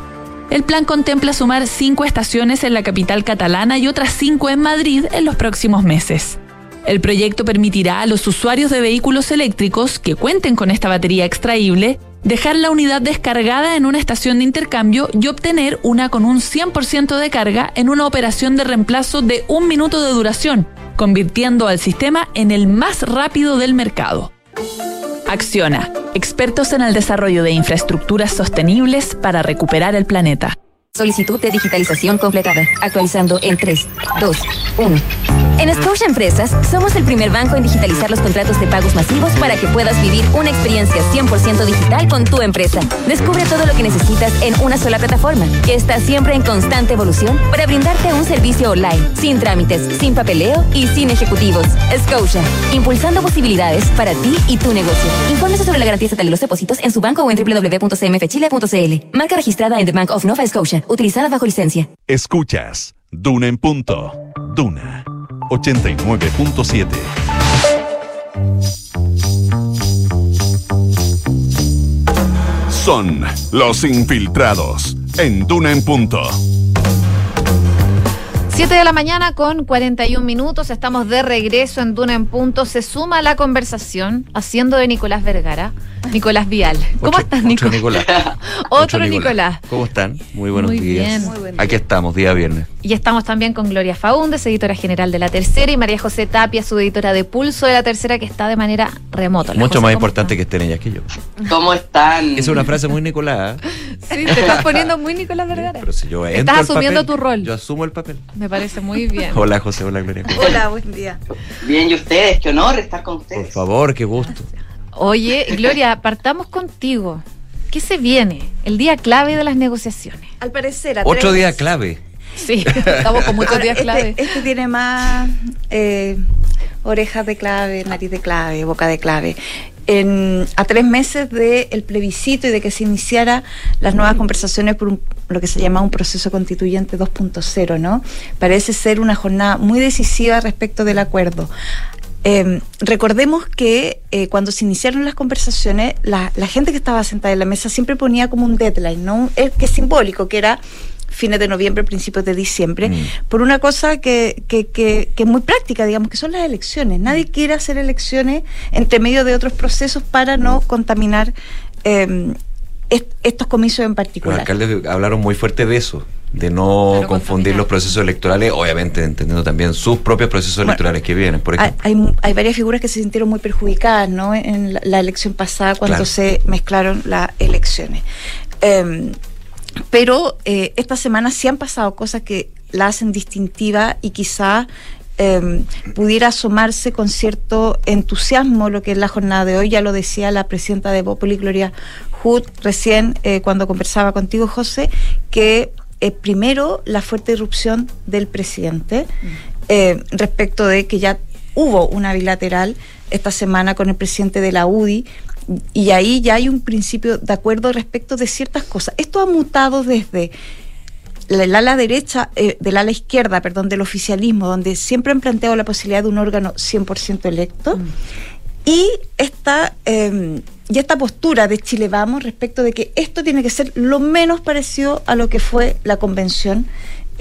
El plan contempla sumar cinco estaciones en la capital catalana y otras cinco en Madrid en los próximos meses. El proyecto permitirá a los usuarios de vehículos eléctricos que cuenten con esta batería extraíble dejar la unidad descargada en una estación de intercambio y obtener una con un 100% de carga en una operación de reemplazo de un minuto de duración, convirtiendo al sistema en el más rápido del mercado. Acciona, expertos en el desarrollo de infraestructuras sostenibles para recuperar el planeta. Solicitud de digitalización completada. Actualizando en 3, 2, 1. En Scotia Empresas somos el primer banco en digitalizar los contratos de pagos masivos para que puedas vivir una experiencia 100% digital con tu empresa. Descubre todo lo que necesitas en una sola plataforma, que está siempre en constante evolución para brindarte un servicio online, sin trámites, sin papeleo y sin ejecutivos. Scotia, impulsando posibilidades para ti y tu negocio. Infórmese sobre la garantía de los depósitos en su banco o en www.cmfchile.cl. Marca registrada en The Bank of Nova Scotia, utilizada bajo licencia. Escuchas Duna en punto. Duna 89.7. Son los infiltrados en Duna en punto. 7 de la mañana con 41 minutos, estamos de regreso en Duna en Punto. Se suma la conversación haciendo de Nicolás Vergara, Nicolás Vial. ¿Cómo estás, (laughs) Otro Nicolás? Otro Nicolás. ¿Cómo están? Muy buenos Muy días. bien. Muy buen Aquí estamos, día viernes. Y estamos también con Gloria Faúndes, editora general de La Tercera, y María José Tapia, su editora de Pulso de La Tercera, que está de manera remota. Mucho José, más ¿cómo importante que estén ellas que yo. ¿Cómo están? Esa es una frase muy Nicolás. Sí, te estás poniendo muy (laughs) Nicolás Vergara. Pero si yo entro Estás asumiendo papel, tu rol. Yo asumo el papel. Me parece muy bien. (laughs) Hola José, hola Gloria. Hola, buen día. Bien, y ustedes, qué honor estar con Por ustedes. favor, qué gusto. Oye, Gloria, partamos contigo. ¿Qué se viene? El día clave de las negociaciones. Al parecer, a Otro tres- día clave. Sí, estamos con muchos Ahora, días este- clave. Este, tiene más eh, orejas de clave, nariz de clave, boca de clave. En- a tres meses del plebiscito y de que se iniciara las nuevas conversaciones por un- lo que se llama un proceso constituyente 2.0, ¿no? Parece ser una jornada muy decisiva respecto del acuerdo. Eh, recordemos que eh, cuando se iniciaron las conversaciones, la, la gente que estaba sentada en la mesa siempre ponía como un deadline, ¿no? Eh, que es simbólico, que era fines de noviembre, principios de diciembre, por una cosa que, que, que, que es muy práctica, digamos, que son las elecciones. Nadie quiere hacer elecciones entre medio de otros procesos para no contaminar eh, est- estos comicios en Los particular. alcaldes hablaron muy fuerte de eso, de no confundir los procesos electorales, obviamente entendiendo también sus propios procesos electorales que vienen, por Hay, ejemplo. hay, hay varias figuras que se sintieron muy perjudicadas ¿no? en la, la elección pasada cuando Claro. se mezclaron las elecciones. Em, pero eh, esta semana sí han pasado cosas que la hacen distintiva y quizá em, pudiera asomarse con cierto entusiasmo lo que es la jornada de hoy. Ya lo decía la presidenta de Bopoli, Gloria Hood, recién eh, cuando conversaba contigo, José, que eh, primero la fuerte irrupción del presidente eh, respecto de que ya hubo una bilateral esta semana con el presidente de la UDI y ahí ya hay un principio de acuerdo respecto de ciertas cosas. Esto ha mutado desde el ala derecha, eh, del ala izquierda, perdón, del oficialismo, donde siempre han planteado la posibilidad de un órgano 100% electo, y esta, eh, y esta postura de Chile Vamos respecto de que esto tiene que ser lo menos parecido a lo que fue la convención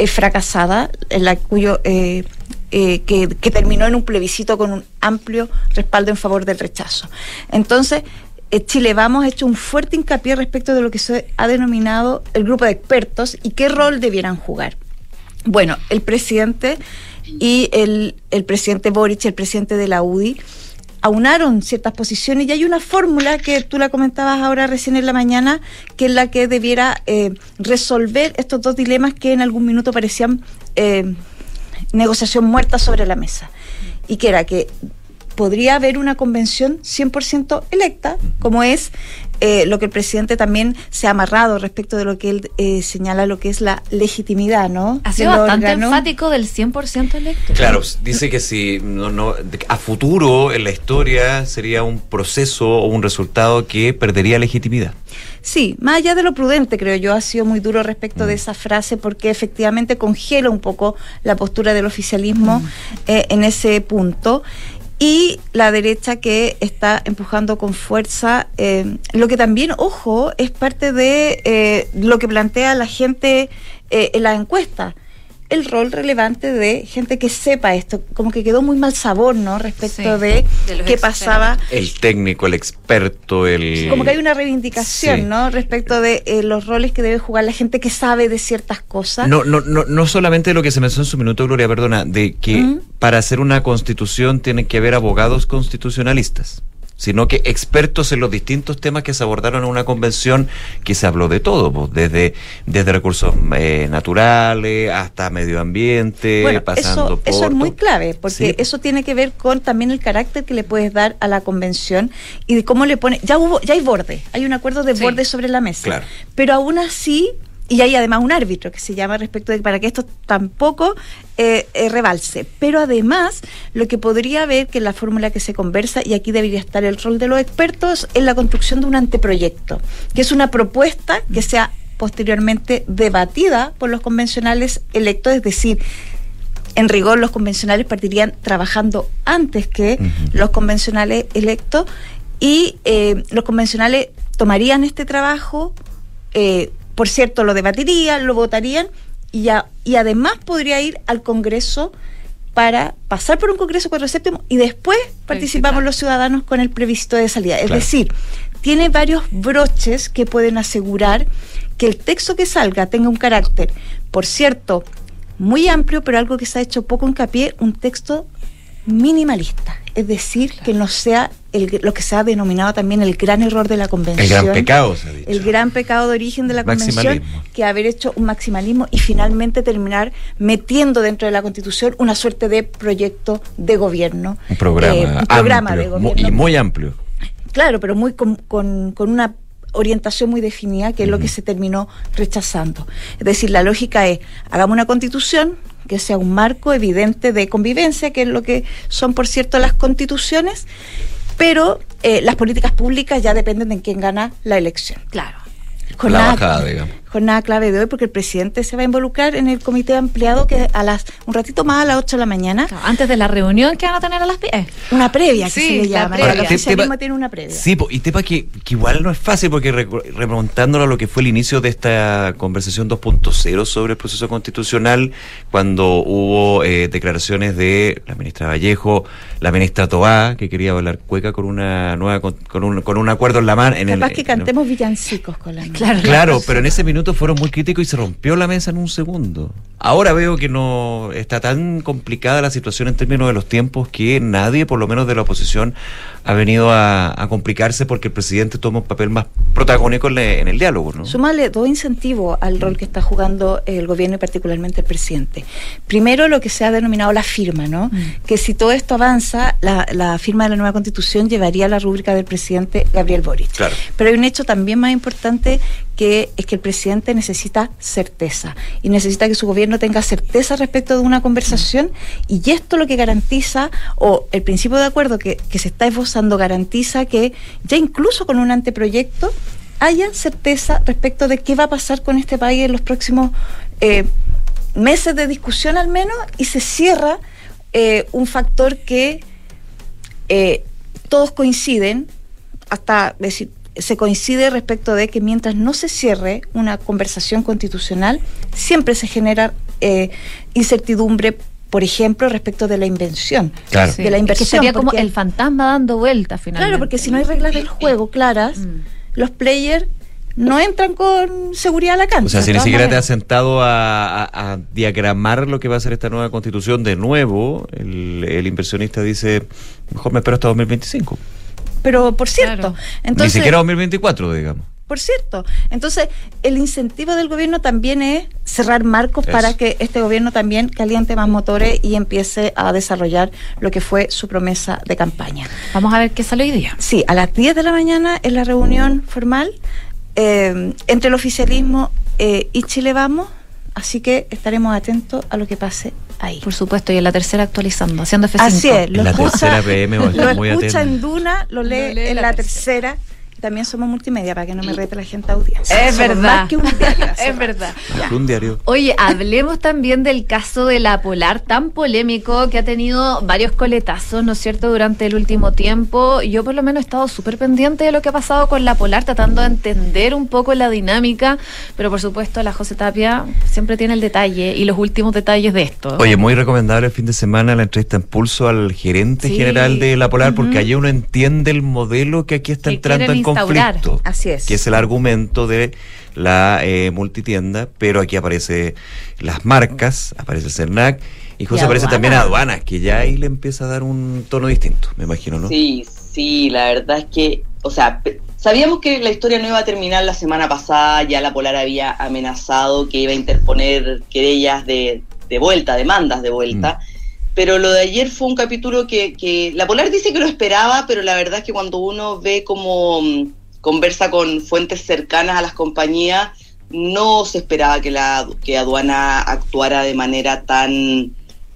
fracasada, en la cuyo eh, eh, que, que terminó en un plebiscito con un amplio respaldo en favor del rechazo. Entonces, eh, Chile Vamos ha hecho un fuerte hincapié respecto de lo que se ha denominado el grupo de expertos y qué rol debieran jugar. Bueno, el presidente y el, el presidente Boric, el presidente de la UDI, aunaron ciertas posiciones y hay una fórmula que tú la comentabas ahora recién en la mañana, que es la que debiera eh, resolver estos dos dilemas que en algún minuto parecían eh, negociación muerta sobre la mesa. Y que era que podría haber una convención 100% electa, como es eh, lo que el presidente también se ha amarrado respecto de lo que él eh, señala, lo que es la legitimidad, ¿no? Ha sido bastante órgano. enfático del 100% electo. Claro, dice que si no, no, a futuro en la historia sería un proceso o un resultado que perdería legitimidad. Sí, más allá de lo prudente, creo yo, ha sido muy duro respecto de esa frase porque efectivamente congela un poco la postura del oficialismo eh, en ese punto. Y la derecha que está empujando con fuerza, eh, lo que también, ojo, es parte de eh, lo que plantea la gente eh, en la encuesta. El rol relevante de gente que sepa esto, como que quedó muy mal sabor, ¿no? Respecto Sí, de, qué expertos. pasaba El técnico, el experto, el... como que hay una reivindicación, Sí. ¿no? Respecto de eh, los roles que debe jugar la gente que sabe de ciertas cosas. No, no, no, no solamente lo que se mencionó en su minuto, Gloria, perdona, de que para hacer una constitución tiene que haber abogados constitucionalistas, sino que expertos en los distintos temas que se abordaron en una convención que se habló de todo, pues, desde, desde recursos eh, naturales hasta medio ambiente, Bueno, pasando eso, por... eso es muy clave, porque Sí. eso tiene que ver con también el carácter que le puedes dar a la convención y de cómo le pone. Ya hubo, ya hay borde, hay un acuerdo de borde sobre la mesa. Claro. Pero aún así, y hay además un árbitro que se llama respecto de para que esto tampoco eh, eh, rebalse. Pero además, lo que podría haber, que la fórmula que se conversa, y aquí debería estar el rol de los expertos, es la construcción de un anteproyecto, que es una propuesta que sea posteriormente debatida por los convencionales electos, es decir, en rigor los convencionales partirían trabajando antes que los convencionales electos y eh, los convencionales tomarían este trabajo, eh, por cierto, lo debatirían, lo votarían y, ya, y además podría ir al Congreso para pasar por un Congreso cuatro séptimo y después participamos los ciudadanos con el plebiscito de salida. Es Claro. decir, tiene varios broches que pueden asegurar que el texto que salga tenga un carácter, por cierto, muy amplio, pero algo que se ha hecho poco hincapié, un texto minimalista. Es decir, que no sea el- lo que se ha denominado también el gran error de la convención. El gran pecado, se ha dicho. El gran pecado de origen de la convención, que haber hecho un maximalismo y finalmente terminar metiendo dentro de la constitución una suerte de proyecto de gobierno. Un programa, Eh, un programa amplio, de gobierno. y muy amplio. Claro, pero muy con, con- con una orientación muy definida, que es lo que se terminó rechazando. Es decir, la lógica es, hagamos una constitución que sea un marco evidente de convivencia, que es lo que son, por cierto, las constituciones, pero eh, las políticas públicas ya dependen de quién gana la elección. Claro. La Jornada, bajada, digamos. jornada clave de hoy porque el presidente se va a involucrar en el comité ampliado que a las un ratito más a las 8 de la mañana. Antes de la reunión que van a tener a las 10. Una previa que Sí, se le la llama. previa. El Ahora, te- oficialismo te- tiene una previa. Sí, po, y tema que, que igual no es fácil porque remontándolo a lo que fue el inicio de esta conversación 2.0 sobre el proceso constitucional, cuando hubo eh, declaraciones de la ministra Vallejo, la ministra Tobá, que quería hablar cueca con una nueva con, con un, con un acuerdo en la mano. Capaz que en- cantemos villancicos con la Claro, Claro, pero en ese minuto fueron muy críticos y se rompió la mesa en un segundo. Ahora veo que no está tan complicada la situación en términos de los tiempos que nadie, por lo menos de la oposición, ha venido a, a complicarse porque el presidente toma un papel más protagónico en, le- en el diálogo, ¿no? Súmale dos incentivos al rol que está jugando el gobierno y particularmente el presidente. Primero, lo que se ha denominado la firma, ¿no? Que si todo esto avanza, la, la firma de la nueva constitución llevaría la rúbrica del presidente Gabriel Boric. Claro. Pero hay un hecho también más importante que es que el presidente necesita certeza y necesita que su gobierno tenga certeza respecto de una conversación y esto lo que garantiza, o el principio de acuerdo que, que se está esbozando garantiza que ya incluso con un anteproyecto haya certeza respecto de qué va a pasar con este país en los próximos eh, meses de discusión al menos y se cierra eh, un factor que eh, todos coinciden, hasta decir, se coincide respecto de que mientras no se cierre una conversación constitucional, siempre se genera eh, incertidumbre por ejemplo, respecto de la invención. Claro. De la inversión. Que sería como porque- el fantasma dando vueltas finalmente. Claro, porque si no hay reglas del juego claras, Mm. los players no entran con seguridad a la cancha. O sea, si ni siquiera te has sentado a, a- a diagramar lo que va a ser esta nueva constitución de nuevo, el, el inversionista dice, mejor me espero hasta 2025. Pero por cierto, ni entonces, siquiera 2024, digamos. por cierto, entonces el incentivo del gobierno también es cerrar marcos Eso. para que este gobierno también caliente más motores y empiece a desarrollar lo que fue su promesa de campaña. Vamos a ver qué sale hoy día. Sí, a las 10 de la mañana es la reunión formal eh, entre el oficialismo eh, y Chile Vamos, así que estaremos atentos a lo que pase ahí. Por supuesto, y en la tercera actualizando, haciendo F5. Así es, lo En la escucha, tercera PM (laughs) lo muy escucha atento. en Duna, lo lee, lee en la la tercera. También somos multimedia para que no me rete la gente audiencia. Es Somos verdad. más que un diario, (laughs) es verdad. Un diario. Oye, hablemos también del caso de la Polar, tan polémico que ha tenido varios coletazos, ¿no es cierto?, durante el último tiempo. Yo por lo menos he estado súper pendiente de lo que ha pasado con la Polar, tratando de entender un poco la dinámica, pero por supuesto la José Tapia siempre tiene el detalle y los últimos detalles de esto. Oye, muy recomendable el fin de semana la entrevista en pulso al gerente Sí. general de La Polar, porque allí uno entiende el modelo que aquí está Que entrando en conflicto. Así es. Que es el argumento de la eh, multitienda, pero aquí aparece las marcas, aparece el CERNAC, y José Y aparece también a aduanas, que ya ahí le empieza a dar un tono distinto, me imagino, ¿no? Sí, sí, la verdad es que, o sea, sabíamos que la historia no iba a terminar la semana pasada, ya la Polar había amenazado que iba a interponer querellas de, de vuelta, demandas de vuelta, pero lo de ayer fue un capítulo que, la Polar dice que lo esperaba, pero la verdad es que cuando uno ve como mm, conversa con fuentes cercanas a las compañías, no se esperaba que la que aduana actuara de manera tan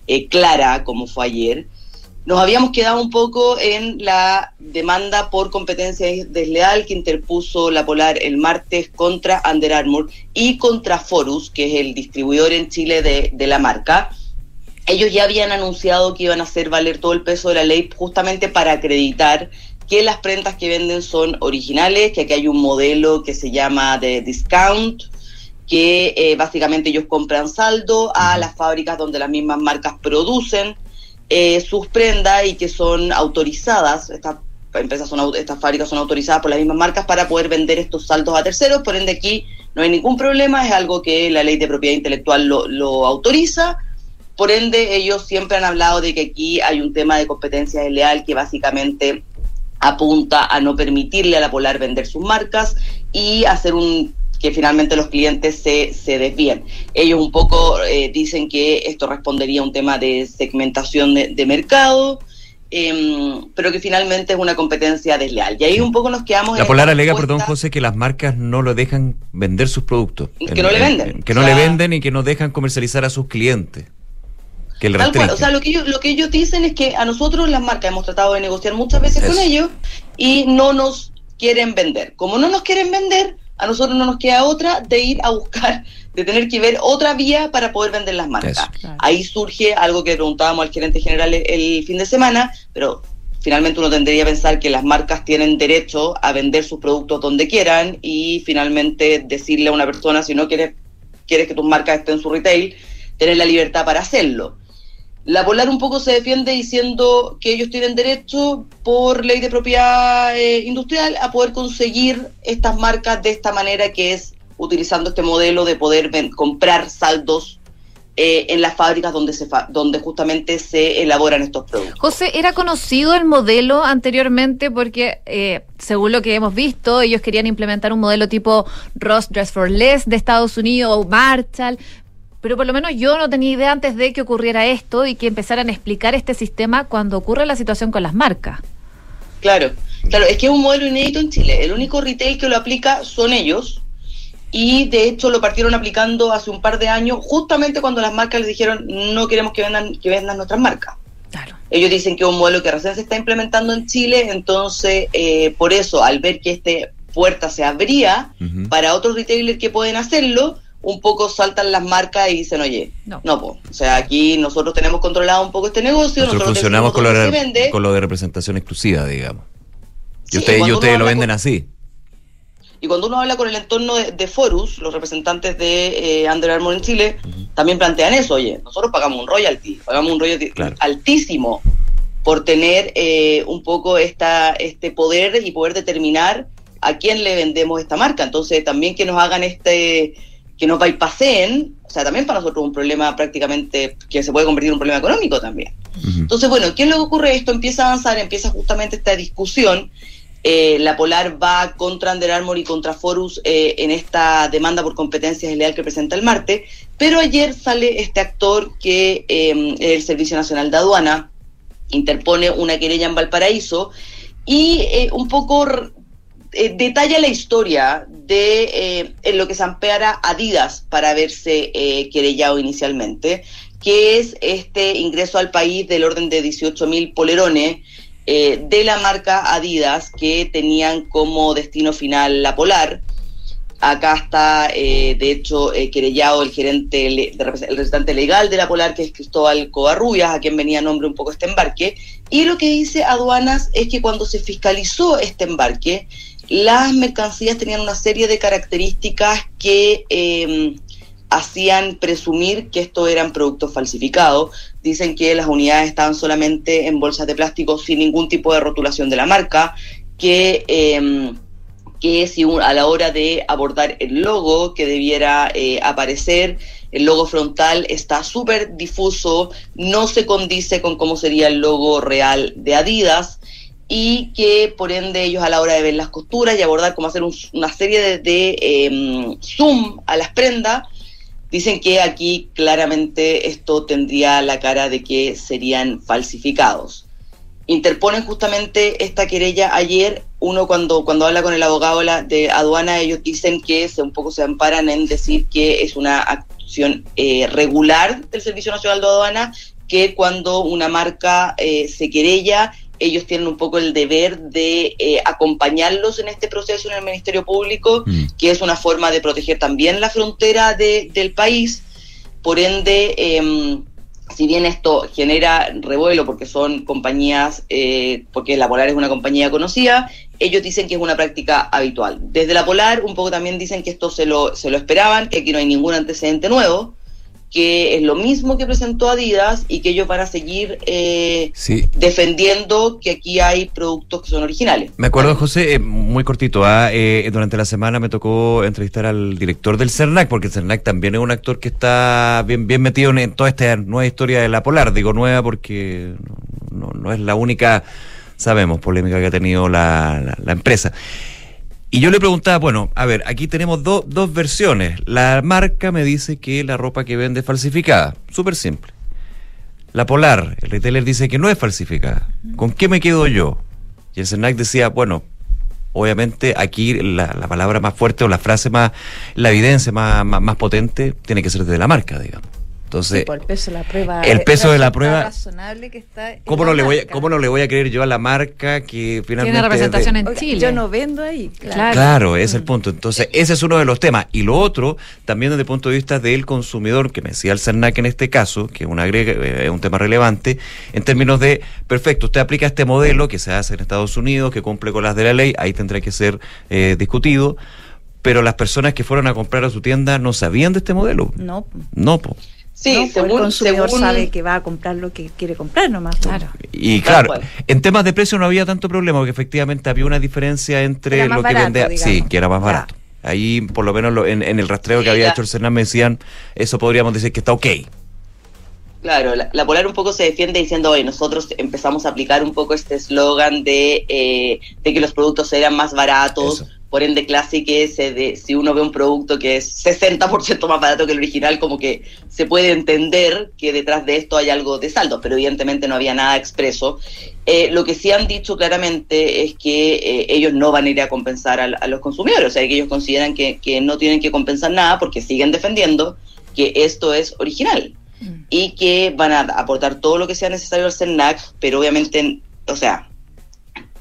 eh, clara como fue ayer. Nos habíamos quedado un poco en la demanda por competencia desleal que interpuso la Polar el martes contra Under Armour y contra Forus, que es el distribuidor en Chile de la marca. Ellos ya habían anunciado que iban a hacer valer todo el peso de la ley justamente para acreditar que las prendas que venden son originales, que aquí hay un modelo que se llama de discount, que eh, básicamente ellos compran saldo a las fábricas donde las mismas marcas producen eh, sus prendas y que son autorizadas, estas empresas son estas fábricas son autorizadas por las mismas marcas para poder vender estos saldos a terceros, por ende aquí no hay ningún problema, es algo que la ley de propiedad intelectual lo, lo autoriza, por ende ellos siempre han hablado de que aquí hay un tema de competencia desleal que básicamente apunta a no permitirle a la Polar vender sus marcas y hacer un que finalmente los clientes se, se desvíen. Ellos un poco eh, dicen que esto respondería a un tema de segmentación de, de mercado, em, pero que finalmente es una competencia desleal. Y ahí un poco nos quedamos La en Polar alega, perdón, José, que las marcas no lo dejan vender sus productos. Que no le venden. que no O sea- le venden y que no dejan comercializar a sus clientes. Que Tal cual, o sea, lo que, ellos, lo que ellos dicen es que a nosotros las marcas hemos tratado de negociar muchas veces con ellos y no nos quieren vender. Como no nos quieren vender, a nosotros no nos queda otra de ir a buscar, de tener que ver otra vía para poder vender las marcas. Ahí surge algo que preguntábamos al gerente general el, el fin de semana, pero finalmente uno tendría que pensar que las marcas tienen derecho a vender sus productos donde quieran y finalmente decirle a una persona si no quieres, quieres que tus marcas estén en su retail, tener la libertad para hacerlo. La Polar un poco se defiende diciendo que ellos tienen derecho por ley de propiedad eh, industrial a poder conseguir estas marcas de esta manera que es utilizando este modelo de poder comprar saldos eh, en las fábricas donde se fa- donde justamente se elaboran estos productos. José, ¿era conocido el modelo anteriormente? Porque, eh, según lo que hemos visto, ellos querían implementar un modelo tipo Ross Dress for Less de Estados Unidos o Marshall. Pero por lo menos yo no tenía idea antes de que ocurriera esto y que empezaran a explicar este sistema cuando ocurre la situación con las marcas. Claro, claro, es que es un modelo inédito en Chile. El único retail que lo aplica son ellos. y de hecho lo partieron aplicando hace un par de años, justamente cuando las marcas les dijeron no queremos que vendan, que vendan nuestras marcas. Ellos dicen que es un modelo que recién se está implementando en Chile, entonces eh, por eso al ver que esta puerta se abría para otros retailers que pueden hacerlo, un poco saltan las marcas y dicen, oye, no, no o sea, aquí nosotros tenemos controlado un poco este negocio. Nosotros, funcionamos con lo, de, con lo de representación exclusiva, digamos. y ustedes, y ustedes lo venden así. Y cuando uno habla con el entorno de, Forus, los representantes de eh, Under Armour en Chile, también plantean eso, oye, nosotros pagamos un royalty, pagamos un royalty altísimo por tener eh, un poco esta, este poder y poder determinar a quién le vendemos esta marca. Entonces, también que nos hagan este, que nos bypasseen, o sea, también para nosotros un problema prácticamente que se puede convertir en un problema económico también. Entonces, bueno, ¿qué es lo que ocurre? Esto empieza a avanzar, empieza justamente esta discusión eh, la Polar va contra Under Armour y contra Forus eh, en esta demanda por competencias leal que presenta el martes, pero ayer sale este actor que eh, es el Servicio Nacional de Aduana, interpone una querella en Valparaíso y un poco detalla la historia de en lo que se ampeara Adidas para haberse querellado inicialmente, que es este ingreso al país del orden de 18 mil polerones eh, de la marca Adidas que tenían como destino final la Polar. Acá está, eh, de hecho, eh, querellado el gerente, el representante legal de la Polar, que es Cristóbal Covarrubias, a quien venía a nombre un poco este embarque. Y lo que dice aduanas es que cuando se fiscalizó este embarque, las mercancías tenían una serie de características que em, hacían presumir que estos eran productos falsificados. Dicen que las unidades estaban solamente en bolsas de plástico sin ningún tipo de rotulación de la marca, que, eh, que si a la hora de abordar el logo que debiera eh, aparecer, el logo frontal está súper difuso, no se condice con cómo sería el logo real de Adidas y que por ende ellos a la hora de ver las costuras y abordar cómo hacer una serie de, em, zoom a las prendas, Dicen que aquí claramente esto tendría la cara de que serían falsificados. Interponen justamente esta querella ayer. Uno cuando, cuando habla con el abogado de aduana, ellos dicen que se, un poco se amparan en decir que es una acción eh, regular del Servicio Nacional de Aduana, que cuando una marca eh, se querella ellos tienen un poco el deber de eh, acompañarlos en este proceso en el Ministerio Público, mm. que es una forma de proteger también la frontera del país. Por ende, em, si bien esto genera revuelo porque son compañías, eh, porque la Polar es una compañía conocida, ellos dicen que es una práctica habitual. Desde la Polar un poco también dicen que esto se lo, se lo esperaban, que aquí no hay ningún antecedente nuevo que es lo mismo que presentó Adidas y que ellos van a seguir eh, defendiendo que aquí hay productos que son originales. Me acuerdo, José, eh, muy cortito, ah, eh, durante la semana me tocó entrevistar al director del CERNAC, porque el CERNAC también es un actor que está bien, bien metido en, toda esta nueva historia de la Polar, digo nueva porque no, es la única, sabemos, polémica que ha tenido la, la empresa. Y yo le preguntaba, bueno, a ver, aquí tenemos dos versiones. La marca me dice que la ropa que vende es falsificada. Súper simple. La Polar, el retailer dice que no es falsificada. ¿Con qué me quedo yo? Y el Senac decía, bueno, obviamente aquí la, palabra más fuerte o la frase más, la evidencia más, más potente tiene que ser de la marca, digamos. Entonces, el peso de la prueba. El peso de la prueba. Razonable que está ¿cómo, no le voy a, ¿Cómo no le voy a creer yo a la marca que finalmente. Tiene representación en Chile. Yo no vendo ahí. Claro, claro ese es el punto. Entonces, ese es uno de los temas. Y lo otro, también desde el punto de vista del consumidor, que me decía el CERNAC en este caso, que es, una, eh, es un tema relevante, en términos de, perfecto, usted aplica este modelo que se hace en Estados Unidos, que cumple con las de la ley, ahí tendrá que ser eh, discutido pero las personas que fueron a comprar a su tienda no sabían de este modelo. No. No, pues. Sí, según, el consumidor sabe que va a comprar lo que quiere comprar nomás. Claro. Y claro, en temas de precio no había tanto problema, porque efectivamente había una diferencia entre lo que vendía, sí, que era más barato. Ahí, por lo menos en, el rastreo que había hecho el Senado, me decían, eso podríamos decir que está ok. Claro, la, Polar un poco se defiende diciendo, oye, nosotros empezamos a aplicar un poco este eslogan de, eh, de que los productos eran más baratos por ende que se de, si uno ve un producto que es 60% más barato que el original, como que se puede entender que detrás de esto hay algo de saldo, pero evidentemente no había nada expreso. Eh, lo que sí han dicho claramente es que eh, ellos no van a ir a compensar a, a, los consumidores, o sea que ellos consideran que, que no tienen que compensar nada porque siguen defendiendo que esto es original mm. y que van a aportar todo lo que sea necesario al CERNAC, pero obviamente, o sea,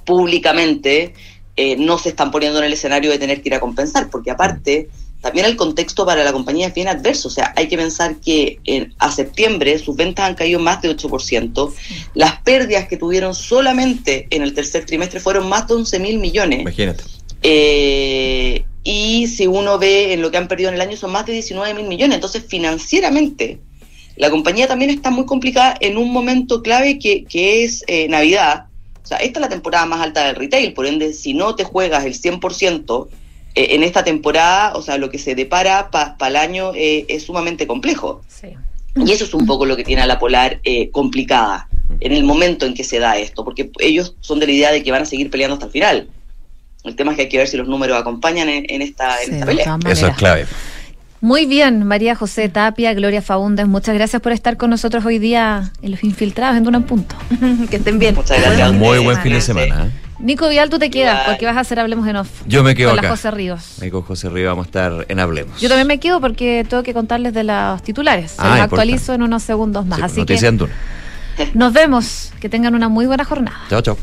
públicamente eh, no se están poniendo en el escenario de tener que ir a compensar, porque aparte, también el contexto para la compañía es bien adverso. O sea, hay que pensar que en, a septiembre sus ventas han caído más de 8%. Las pérdidas que tuvieron solamente en el tercer trimestre fueron más de 11 mil millones. Imagínate. Eh, y si uno ve en lo que han perdido en el año son más de 19 mil millones. Entonces, financieramente, la compañía también está muy complicada en un momento clave que, que es eh, Navidad o sea, esta es la temporada más alta del retail, por ende, si no te juegas el 100% eh, en esta temporada, o sea, lo que se depara para el año eh, es sumamente complejo. Sí. Y eso es un poco lo que tiene a la Polar eh, complicada en el momento en que se da esto, porque ellos son de la idea de que van a seguir peleando hasta el final. El tema es que hay que ver si los números acompañan en, en esta, en sí, esta pelea. Eso es clave. Muy bien, María José Tapia, Gloria Faúndez, muchas gracias por estar con nosotros hoy día en Los Infiltrados en Duna en Punto. (laughs) que estén bien. Muchas gracias. Muy buen fin de semana. ¿eh? Nico Vial, tú te quedas porque vas a hacer Hablemos en Off. Yo me quedo con acá. la José Ríos. Ahí con José Ríos vamos a estar en Hablemos. Yo también me quedo porque tengo que contarles de los titulares. Se Ah, los actualizo en unos segundos más. Sí, Así noticia en que Duna. nos vemos. Que tengan una muy buena jornada. Chao, chao.